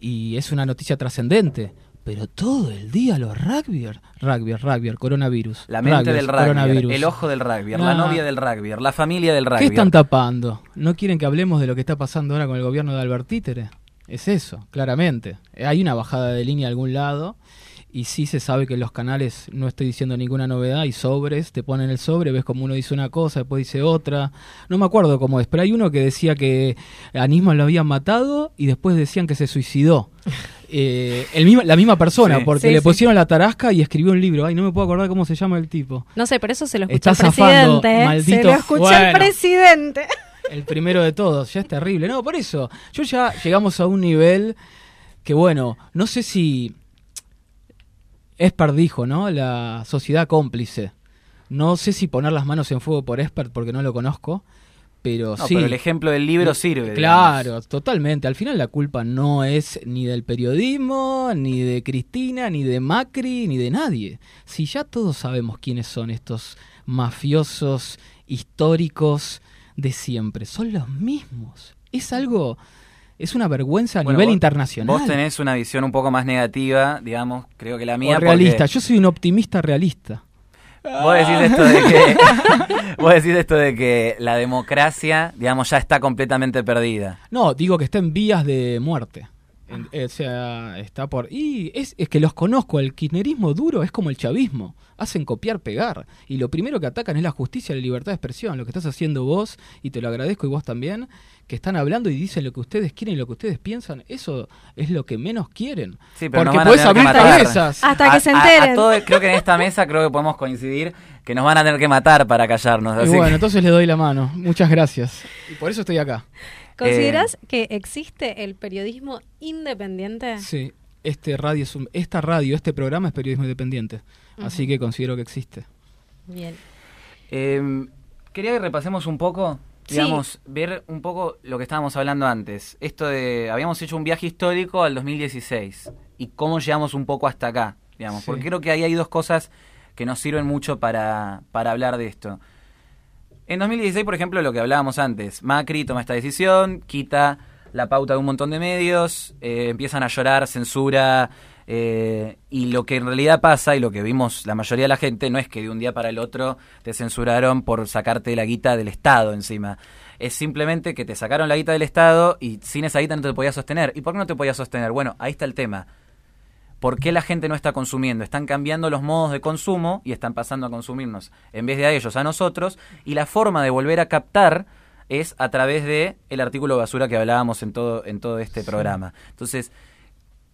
Y es una noticia trascendente. Pero todo el día los rugbyers, rugbyers, rugbyers, coronavirus. La mente rugbyers, del rugby, el ojo del rugby, la novia del rugby, la familia del rugby. ¿Qué están tapando? ¿No quieren que hablemos de lo que está pasando ahora con el gobierno de Albert Títere? Es eso, claramente. Eh, Hay una bajada de línea a algún lado y sí se sabe que en los canales no estoy diciendo ninguna novedad, hay sobres, te ponen el sobre, ves como uno dice una cosa, después dice otra. No me acuerdo cómo es, pero hay uno que decía que a Nisman lo habían matado y después decían que se suicidó. Eh, el mismo- la misma persona, Sí. porque Sí, le sí. pusieron la tarasca y escribió un libro. Ay, no me puedo acordar cómo se llama el tipo. No sé, pero eso se lo escuché Está al zafando, presidente. ¿eh? Se maldito- lo escuché al Bueno. presidente. El primero de todos, ya es terrible. No, por eso, yo ya llegamos a un nivel que, bueno, no sé si Esper dijo, ¿no? La sociedad cómplice. No sé si poner las manos en fuego por Esper porque no lo conozco, pero No, sí. pero el ejemplo del libro sirve. Claro, digamos. totalmente. Al final la culpa no es ni del periodismo, ni de Cristina, ni de Macri, ni de nadie. Si ya todos sabemos quiénes son estos mafiosos históricos de siempre, son los mismos. Es algo, es una vergüenza a Bueno, nivel vos- internacional. Vos tenés una visión un poco más negativa, digamos, creo que la O mía. realista. porque- Yo soy un optimista realista. Vos decís esto de que vos decís esto de que la democracia, digamos, ya está completamente perdida. No, digo que está en vías de muerte. En- o sea, está por... Y es, es que los conozco, el kirchnerismo duro es como el chavismo. Hacen copiar, pegar. Y lo primero que atacan es la justicia y la libertad de expresión. Lo que estás haciendo vos, y te lo agradezco y vos también, que están hablando y dicen lo que ustedes quieren y lo que ustedes piensan, eso es lo que menos quieren. Sí, pero Porque a que abrir matar. cabezas. Hasta A- que se a- a enteren. todo- creo que en esta mesa creo que podemos coincidir que nos van a tener que matar para callarnos. Y bueno, que- entonces le doy la mano. Muchas gracias. Y por eso estoy acá. ¿Consideras Eh, que existe el periodismo independiente? Sí, este radio es un- esta radio, este programa es periodismo independiente. Así que considero que existe. Bien. Eh, quería que repasemos un poco, Sí. digamos, ver un poco lo que estábamos hablando antes. Esto de, habíamos hecho un viaje histórico al 2016 y cómo llegamos un poco hasta acá, digamos, Sí. porque creo que ahí hay dos cosas que nos sirven mucho para, para hablar de esto. En 2016, por ejemplo, lo que hablábamos antes, Macri toma esta decisión, quita la pauta de un montón de medios, eh, empiezan a llorar, censura, eh, y lo que en realidad pasa, y lo que vimos la mayoría de la gente, no es que de un día para el otro te censuraron por sacarte la guita del Estado encima. Es simplemente que te sacaron la guita del Estado y sin esa guita no te podías sostener. ¿Y por qué no te podías sostener? Bueno, ahí está el tema. ¿Por qué la gente no está consumiendo? Están cambiando los modos de consumo y están pasando a consumirnos en vez de a ellos, a nosotros. Y la forma de volver a captar es a través de el artículo basura que hablábamos en todo, en todo este programa. Entonces,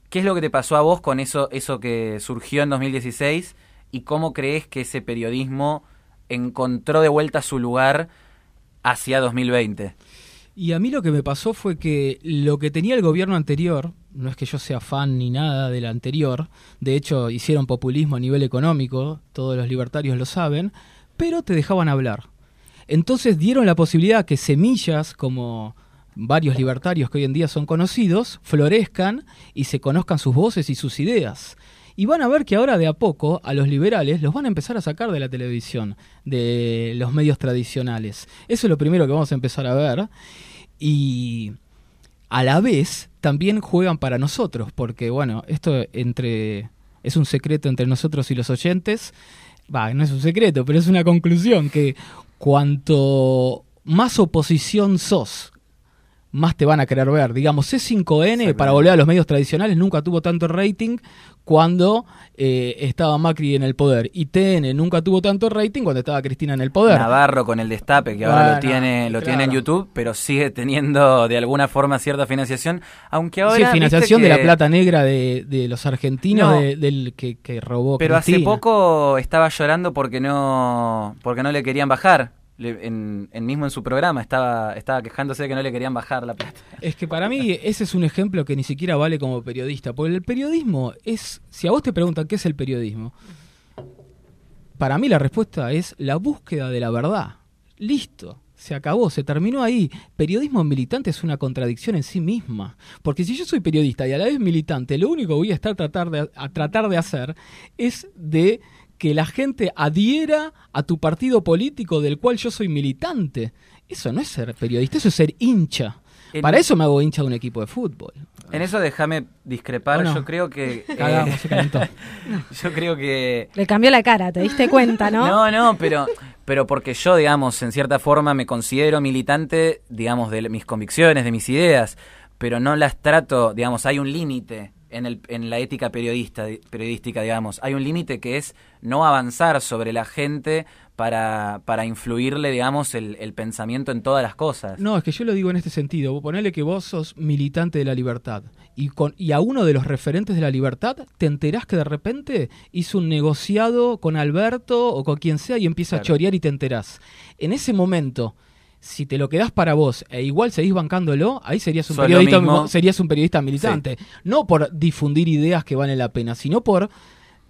¿qué es lo que te pasó a vos con eso, eso que surgió en 2016 y cómo crees que ese periodismo encontró de vuelta su lugar hacia 2020? Y a mí lo que me pasó fue que lo que tenía el gobierno anterior, no es que yo sea fan ni nada del anterior, de hecho hicieron populismo a nivel económico, todos los libertarios lo saben, pero te dejaban hablar. Entonces dieron la posibilidad que semillas como varios libertarios que hoy en día son conocidos florezcan y se conozcan sus voces y sus ideas. Y van a ver que ahora de a poco a los liberales los van a empezar a sacar de la televisión, de los medios tradicionales. Eso es lo primero que vamos a empezar a ver. Y a la vez también juegan para nosotros, porque bueno, esto entre es un secreto entre nosotros y los oyentes. Va, no es un secreto, pero es una conclusión que cuanto más oposición sos, más te van a querer ver. Digamos, C5N, para volver a los medios tradicionales, nunca tuvo tanto rating cuando eh, estaba Macri en el poder. Y TN nunca tuvo tanto rating cuando estaba Cristina en el poder. Navarro con el destape, que ahora lo tiene lo tiene en YouTube, pero sigue teniendo de alguna forma cierta financiación, aunque ahora... Sí, financiación de la plata negra de, de los argentinos, del que, que robó Pero hace poco estaba llorando porque no, porque no le querían bajar en, mismo en su programa estaba, estaba quejándose de que no le querían bajar la plata. Es que para mí ese es un ejemplo que ni siquiera vale como periodista, porque el periodismo es, si a vos te preguntan qué es el periodismo, para mí la respuesta es la búsqueda de la verdad. Listo, se acabó, se terminó ahí. Periodismo militante es una contradicción en sí misma, porque si yo soy periodista y a la vez militante, lo único que voy a estar tratar de, a tratar de hacer es de que la gente adhiera a tu partido político del cual yo soy militante. Eso no es ser periodista, eso es ser hincha. Para eso me hago hincha de un equipo de fútbol. En eso déjame discrepar. Yo creo que. Cagamos, se calentó. yo creo que. Le cambió la cara, te diste cuenta, ¿no? no, no, pero, pero porque yo, digamos, en cierta forma me considero militante, digamos, de mis convicciones, de mis ideas, pero no las trato, digamos, hay un límite en, el, en la ética periodista, periodística, digamos. Hay un límite que es no avanzar sobre la gente para, para influirle, digamos, el, el, pensamiento en todas las cosas. No, es que yo lo digo en este sentido. Ponele que vos sos militante de la libertad y, con, y a uno de los referentes de la libertad te enterás que de repente hizo un negociado con Alberto o con quien sea y empieza a chorear y te enterás. En ese momento si te lo quedás para vos e igual seguís bancándolo, ahí serías un, periodista, serías un periodista militante. No por difundir ideas que valen la pena, sino por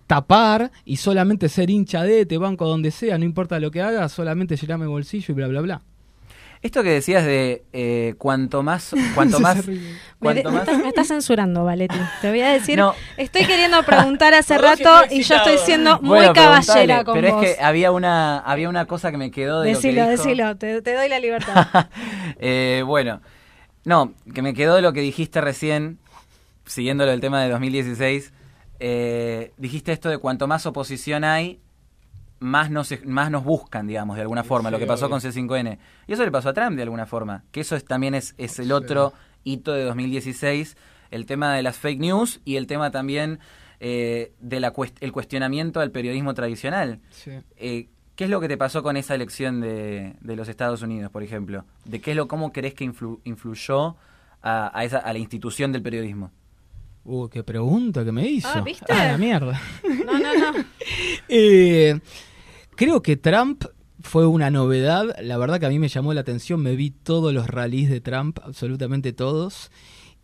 tapar y solamente ser hincha de, te banco donde sea, no importa lo que hagas, solamente llename bolsillo y bla, bla, bla. Esto que decías de eh, cuanto más, cuanto más, cuanto me, más... me, estás censurando, Valetti. Te voy a decir, estoy queriendo preguntar hace rato y yo estoy siendo muy caballera con pero es que había una, había una cosa que me quedó de decilo, lo que dijo. Decilo, te, te doy la libertad. eh, bueno, no, que me quedó de lo que dijiste recién, siguiendo el tema de 2016. Eh, dijiste esto de cuanto más oposición hay, más nos, más nos buscan, digamos, de alguna forma, lo que pasó con C5N. Y eso le pasó a Trump de alguna forma, que eso es, también es, es el otro hito de 2016, el tema de las fake news y el tema también eh, del el cuestionamiento al periodismo tradicional. Eh, ¿Qué es lo que te pasó con esa elección de, de, los Estados Unidos, por ejemplo? ¿De qué es lo, cómo crees que influyó a, a, esa, a la institución del periodismo? Uh, qué pregunta que me hizo. Ah, ¿viste? Ah, la mierda. No, no, no. eh, Creo que Trump fue una novedad. La verdad que a mí me llamó la atención. Me vi todos los rallies de Trump, absolutamente todos.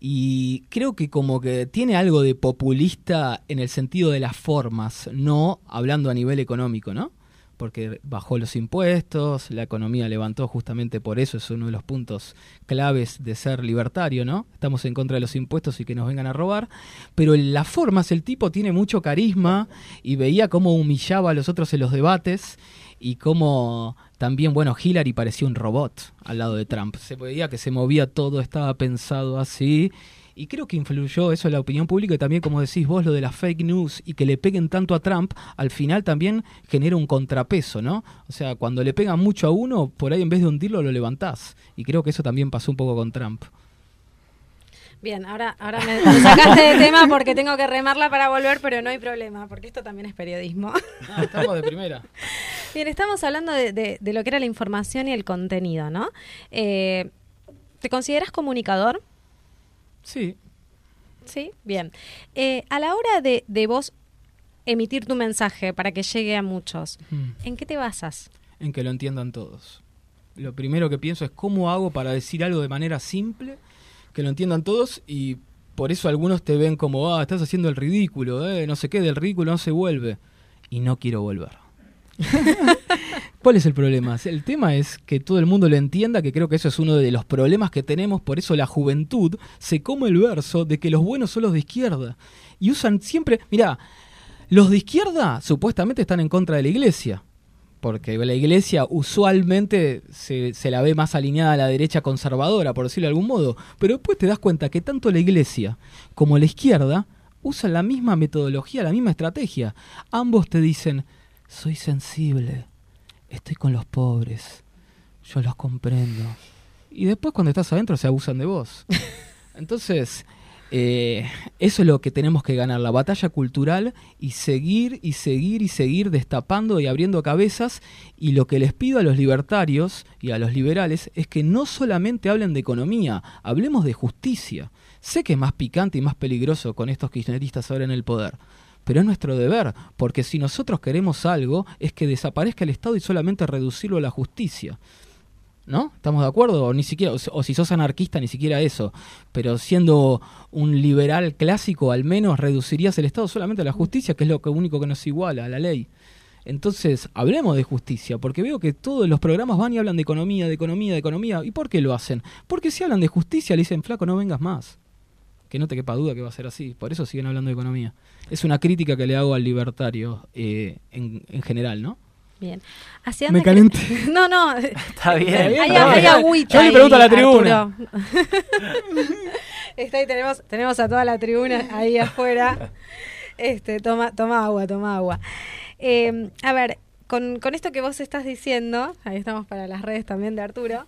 Y creo que como que tiene algo de populista en el sentido de las formas, no hablando a nivel económico, ¿no? Porque bajó los impuestos, la economía levantó justamente por eso, es uno de los puntos claves de ser libertario, ¿no? Estamos en contra de los impuestos y que nos vengan a robar, pero en las formas el tipo tiene mucho carisma y veía cómo humillaba a los otros en los debates y cómo también, bueno, Hillary parecía un robot al lado de Trump. Se veía que se movía todo, estaba pensado así y creo que influyó eso en la opinión pública y también, como decís vos, lo de las fake news y que le peguen tanto a Trump, al final también genera un contrapeso, ¿no? O sea, cuando le pegan mucho a uno, por ahí en vez de hundirlo lo levantás. Y creo que eso también pasó un poco con Trump. Bien, ahora, ahora me, me sacaste de tema porque tengo que remarla para volver, pero no hay problema, porque esto también es periodismo. Ah, estamos de primera. Bien, estamos hablando de, de- de lo que era la información y el contenido, ¿no? Eh, ¿Te consideras comunicador? Sí, Sí, bien. Eh, a la hora de, de vos emitir tu mensaje para que llegue a muchos, Mm. ¿en qué te basas? en que lo entiendan todos. Lo primero que pienso es cómo hago para decir algo de manera simple, que lo entiendan todos y por eso algunos te ven como, ah, estás haciendo el ridículo, eh, no sé qué, del ridículo no se vuelve. Y no quiero volver. ¿Cuál es el problema? El tema es que todo el mundo lo entienda, que creo que eso es uno de los problemas que tenemos, por eso la juventud se come el verso de que los buenos son los de izquierda. Y usan siempre, mira, los de izquierda supuestamente están en contra de la iglesia, porque la iglesia usualmente se, se la ve más alineada a la derecha conservadora, por decirlo de algún modo, pero después te das cuenta que tanto la iglesia como la izquierda usan la misma metodología, la misma estrategia. Ambos te dicen, soy sensible, estoy con los pobres, yo los comprendo. Y después cuando estás adentro se abusan de vos. Entonces, eh, eso es lo que tenemos que ganar, la batalla cultural y seguir y seguir y seguir destapando y abriendo cabezas. Y lo que les pido a los libertarios y a los liberales es que no solamente hablen de economía, hablemos de justicia. Sé que es más picante y más peligroso con estos kirchneristas ahora en el poder. Pero es nuestro deber, porque si nosotros queremos algo, es que desaparezca el Estado y solamente reducirlo a la justicia. ¿No? ¿Estamos de acuerdo? O ni siquiera, o, si sos anarquista, ni siquiera eso. Pero siendo un liberal clásico, al menos reducirías el Estado solamente a la justicia, que es lo único que nos iguala, a la ley. Entonces, hablemos de justicia, porque veo que todos los programas van y hablan de economía, de economía, de economía. ¿Y por qué lo hacen? Porque si hablan de justicia, le dicen, flaco, no vengas más. Que no te quepa duda que va a ser así. Por eso siguen hablando de economía. Es una crítica que le hago al libertario eh, en, en general, ¿no? Bien. ¿Hacia Me calenté. No, no. Está bien. Está bien, Hay, está hay bien. agüita. Yo le ahí, pregunto a la tribuna. Está ahí, tenemos, tenemos a toda la tribuna ahí afuera. Este, toma, toma agua, toma agua. Eh, a ver, con, con esto que vos estás diciendo, ahí estamos para las redes también de Arturo,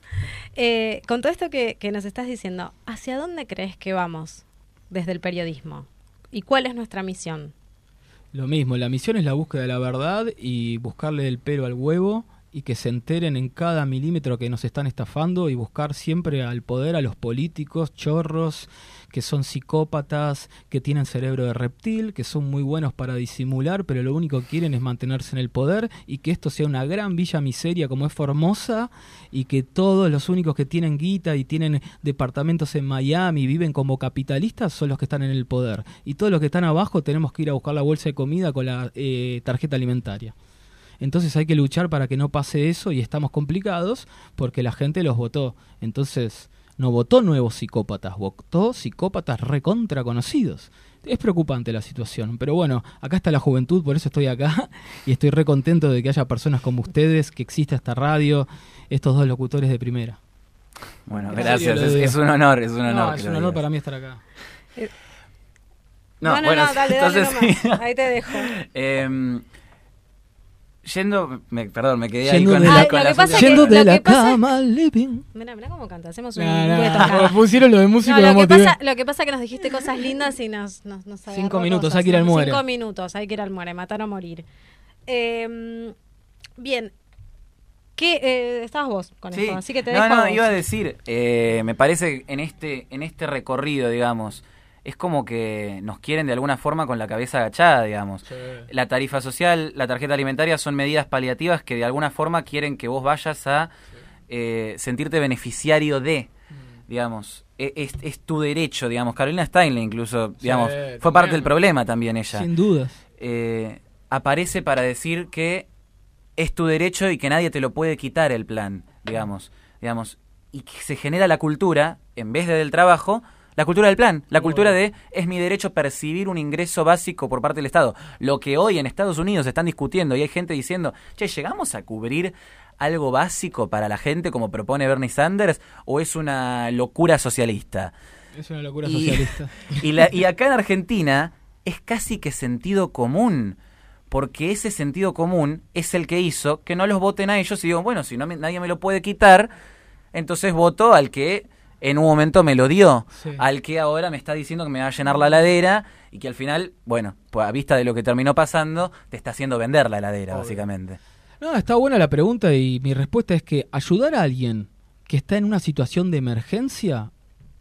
eh, con todo esto que, que nos estás diciendo, ¿hacia dónde crees que vamos desde el periodismo? ¿Y cuál es nuestra misión? Lo mismo, la misión es la búsqueda de la verdad y buscarle el pelo al huevo y que se enteren en cada milímetro que nos están estafando y buscar siempre al poder a los políticos, chorros, que son psicópatas, que tienen cerebro de reptil, que son muy buenos para disimular, pero lo único que quieren es mantenerse en el poder y que esto sea una gran villa miseria como es Formosa y que todos los únicos que tienen guita y tienen departamentos en Miami y viven como capitalistas son los que están en el poder. Y todos los que están abajo tenemos que ir a buscar la bolsa de comida con la eh, tarjeta alimentaria. Entonces hay que luchar para que no pase eso y estamos complicados porque la gente los votó. Entonces no votó nuevos psicópatas, votó psicópatas recontra conocidos. Es preocupante la situación, pero bueno, acá está la juventud, por eso estoy acá y estoy re contento de que haya personas como ustedes, que exista esta radio, estos dos locutores de primera. Bueno, En gracias. Es, un honor, es un honor. No, es un honor digas. para mí estar acá. No, no, bueno, no, dale, dale entonces, nomás. Ahí te dejo. Em, yendo, me- perdón, me quedé Yendo ahí con, de la, con lo la que pasa sensación. que- Yendo de lo la cama al living. Mira, mira cómo canta. Hacemos un pusieron lo de música No, lo, que pasa, lo que pasa es que nos dijiste cosas lindas y nos, nos, nos Cinco minutos, cosas, hay que ir al muere. Cinco minutos, hay que ir al muere, matar o morir. Eh, bien. ¿Qué, eh, estabas vos con Sí. esto, así que te no, dejo a no, vos. iba a decir, eh, me parece en este, en este recorrido, digamos, es como que nos quieren de alguna forma con la cabeza agachada, digamos. La tarifa social, la tarjeta alimentaria son medidas paliativas que de alguna forma quieren que vos vayas a eh, sentirte beneficiario de, digamos. E- Es, es tu derecho, digamos. Carolina Steinle incluso, digamos, fue parte del problema también ella. Sin dudas. Eh, aparece para decir que es tu derecho y que nadie te lo puede quitar el plan, digamos, digamos, y que se genera la cultura, en vez de del trabajo, la cultura del plan, la cultura de es mi derecho percibir un ingreso básico por parte del Estado. Lo que hoy en Estados Unidos están discutiendo y hay gente diciendo, che, ¿llegamos a cubrir algo básico para la gente como propone Bernie Sanders o es una locura socialista? Es una locura Y- socialista. Y, la, y acá en Argentina es casi que sentido común, porque ese sentido común es el que hizo que no los voten a ellos y digo, bueno, si no me- nadie me lo puede quitar, entonces voto al que en un momento me lo dio, Sí. al que ahora me está diciendo que me va a llenar la heladera y que al final, bueno, pues a vista de lo que terminó pasando, te está haciendo vender la heladera, Obvio. básicamente. No, está buena la pregunta y mi respuesta es que ayudar a alguien que está en una situación de emergencia,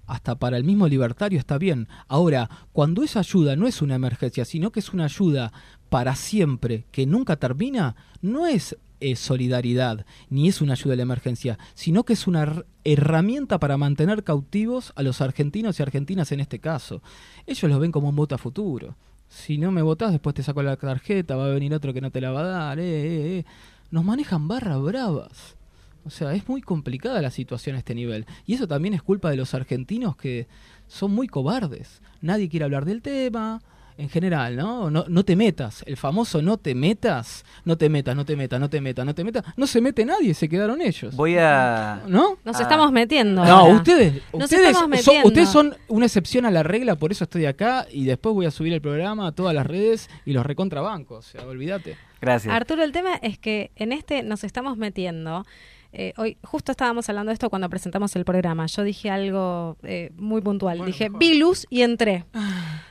hasta para el mismo libertario está bien. Ahora, cuando esa ayuda no es una emergencia, sino que es una ayuda para siempre, que nunca termina, no es eh, solidaridad, ni es una ayuda a la emergencia, sino que es una her- herramienta para mantener cautivos a los argentinos y argentinas en este caso. Ellos lo ven como un voto a futuro. Si no me votás, después te saco la tarjeta, va a venir otro que no te la va a dar. Eh, eh, eh. Nos manejan barra bravas. O sea, es muy complicada la situación a este nivel. Y eso también es culpa de los argentinos que son muy cobardes. Nadie quiere hablar del tema. En general, ¿no? No, no te metas. El famoso no te metas. No te metas, no te metas, no te metas, no te metas. No se mete nadie, se quedaron ellos. Voy a... ¿No? Nos Ah. estamos metiendo. No, ahora. ustedes, Nos ustedes, son, ustedes son una excepción a la regla, por eso estoy acá y después voy a subir el programa a todas las redes y los recontrabancos, o sea, olvídate. Gracias. Arturo, el tema es que en este nos estamos metiendo. Eh, hoy justo estábamos hablando de esto cuando presentamos el programa. Yo dije algo eh, muy puntual. Bueno, dije, mejor. vi luz y entré.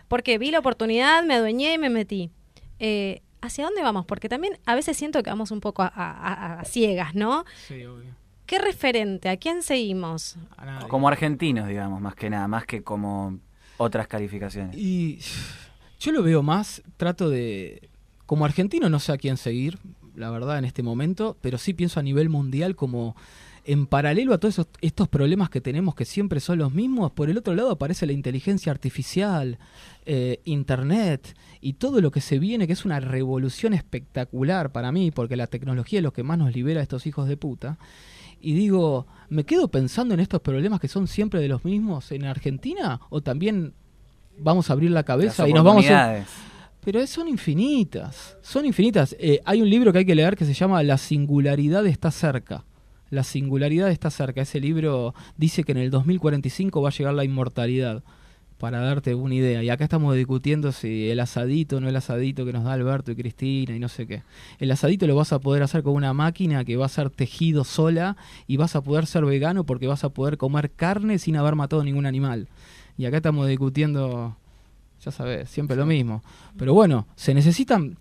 Porque vi la oportunidad, me adueñé y me metí. Eh, ¿Hacia dónde vamos? Porque también a veces siento que vamos un poco a, a- a- a ciegas, ¿no? Sí, obvio. ¿Qué referente? ¿A quién seguimos? A nadie. Como argentinos, digamos, más que nada, más que como otras calificaciones. Y yo lo veo más, trato de... Como argentino no sé a quién seguir, la verdad, en este momento, pero sí pienso a nivel mundial como en paralelo a todos esos- estos problemas que tenemos que siempre son los mismos, por el otro lado aparece la inteligencia artificial, eh, Internet y todo lo que se viene, que es una revolución espectacular para mí, porque la tecnología es lo que más nos libera a estos hijos de puta. Y digo, ¿me quedo pensando en estos problemas que son siempre de los mismos en Argentina? ¿O también vamos a abrir la cabeza y nos vamos a... Pero son infinitas, son infinitas. Eh, hay un libro que hay que leer que se llama La singularidad está cerca. La singularidad está cerca. Ese libro dice que en el 2045 va a llegar la inmortalidad, para darte una idea. Y acá estamos discutiendo si el asadito no el asadito que nos da Alberto y Cristina y no sé qué. El asadito lo vas a poder hacer con una máquina que va a ser tejido sola y vas a poder ser vegano porque vas a poder comer carne sin haber matado ningún animal. Y acá estamos discutiendo ya sabes, siempre lo mismo. Pero bueno, se necesitan,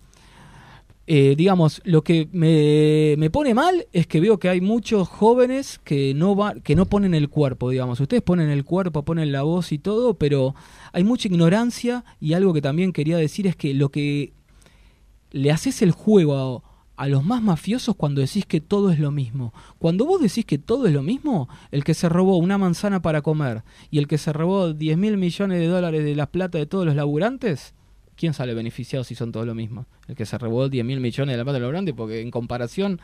eh, digamos, lo que me, me pone mal es que veo que hay muchos jóvenes que no va, que no ponen el cuerpo, digamos. Ustedes ponen el cuerpo, ponen la voz y todo, pero hay mucha ignorancia y algo que también quería decir es que lo que le haces el juego a, a los más mafiosos cuando decís que todo es lo mismo. Cuando vos decís que todo es lo mismo, el que se robó una manzana para comer y el que se robó 10 mil millones de dólares de la plata de todos los laburantes, ¿quién sale beneficiado si son todos lo mismo? El que se robó 10 mil millones de la plata de los laburantes, porque en comparación,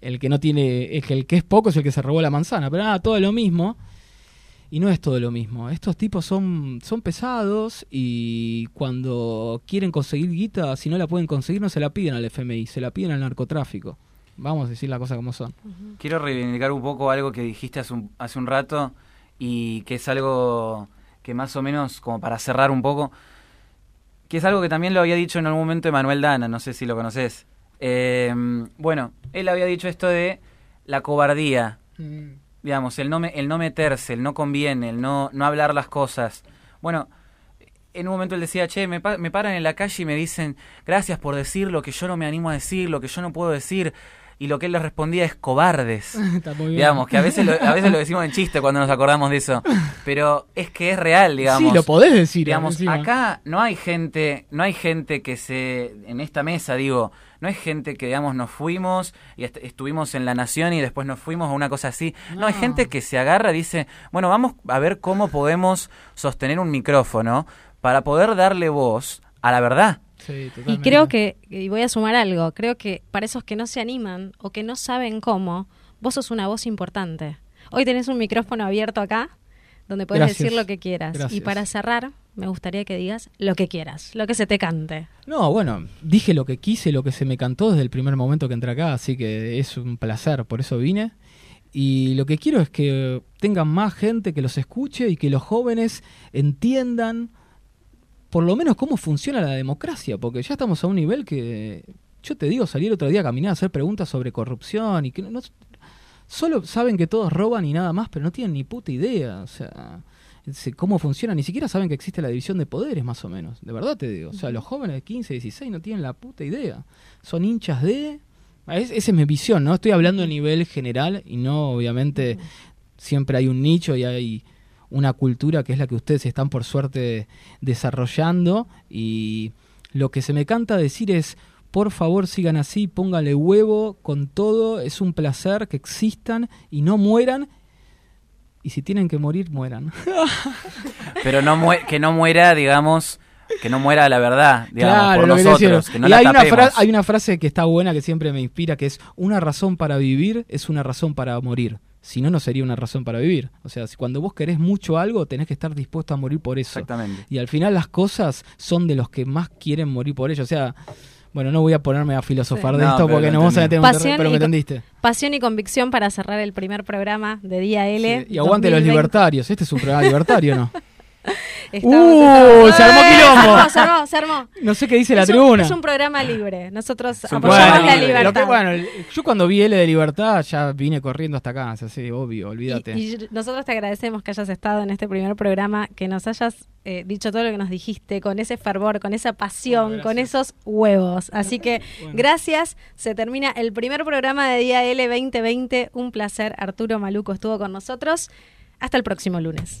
el que no tiene, es que el que es poco es el que se robó la manzana, pero nada, todo es lo mismo. Y no es todo lo mismo. Estos tipos son, son pesados y cuando quieren conseguir guita, si no la pueden conseguir, no se la piden al FMI, se la piden al narcotráfico. Vamos a decir las cosas como son. Quiero reivindicar un poco algo que dijiste hace un, hace un rato y que es algo que más o menos, como para cerrar un poco, que es algo que también lo había dicho en algún momento Emanuel Dana, no sé si lo conoces. Eh, bueno, él había dicho esto de la cobardía, digamos, el no, me- el no meterse, el no conviene, el no, no hablar las cosas. Bueno, en un momento él decía, che, me, pa- me paran en la calle y me dicen, gracias por decir lo que yo no me animo a decir, lo que yo no puedo decir. Y lo que él les respondía es cobardes. Está muy bien. digamos, que a veces, lo, a veces lo decimos en chiste cuando nos acordamos de eso. Pero es que es real, digamos. Sí, lo podés decir. Digamos, encima. acá no hay gente, no hay gente que se, en esta mesa digo, no hay gente que digamos nos fuimos y est- estuvimos en la nación y después nos fuimos a una cosa así. No, hay gente que se agarra y dice, bueno, vamos a ver cómo podemos sostener un micrófono para poder darle voz a la verdad. Sí, Y creo que, y voy a sumar algo, creo que para esos que no se animan o que no saben cómo, vos sos una voz importante. Hoy tenés un micrófono abierto acá, donde puedes Gracias. decir lo que quieras. Y para cerrar, me gustaría que digas lo que quieras, lo que se te cante. No, bueno, dije lo que quise, lo que se me cantó desde el primer momento que entré acá, así que es un placer, por eso vine. Y lo que quiero es que tengan más gente que los escuche y que los jóvenes entiendan por lo menos cómo funciona la democracia, porque ya estamos a un nivel que, yo te digo, salir otro día a caminar a hacer preguntas sobre corrupción y que no, solo saben que todos roban y nada más, pero no tienen ni puta idea, o sea, se- cómo funciona, ni siquiera saben que existe la división de poderes más o menos, de verdad te digo, o sea, los jóvenes de 15, 16 no tienen la puta idea, son hinchas de... Es- esa es mi visión, ¿no? Estoy hablando a nivel general y no, obviamente, siempre hay un nicho y hay una cultura que es la que ustedes están por suerte desarrollando. Y lo que se me canta decir es por favor sigan así, póngale huevo con todo, es un placer que existan y no mueran y si tienen que morir mueran. Pero no que no muera, digamos, que no muera la verdad, digamos, claro, por que nosotros, que no y la hay una, hay una frase que está buena que siempre me inspira que es una razón para vivir es una razón para morir. Si no, no sería una razón para vivir. O sea, si cuando vos querés mucho algo, tenés que estar dispuesto a morir por eso. Exactamente. Y al final las cosas son de los que más quieren morir por ello. O sea, bueno, no voy a ponerme a filosofar Sí. de No, esto porque nos vamos a meter en un Pasión terreno, pero y me entendiste. Pasión y convicción para cerrar el primer programa de Día L. Sí, Y aguante los 2020. libertarios. Este es un programa libertario, ¿no? Estamos- ¡Uh! Se armó ¡Eh! quilombo. Se armó, se armó, se armó. No sé qué dice la un- tribuna. es un programa libre. Nosotros apoyamos la libertad. Lo que, bueno, yo cuando vi L de libertad ya vine corriendo hasta acá, o sea, sí, obvio, olvídate. Y, y nosotros te agradecemos que hayas estado en este primer programa, que nos hayas eh, dicho todo lo que nos dijiste, con ese fervor, con esa pasión, Bueno, con esos huevos. Así que Bueno. gracias. Se termina el primer programa de Día L 2020. Un placer. Arturo Maluco estuvo con nosotros. Hasta el próximo lunes.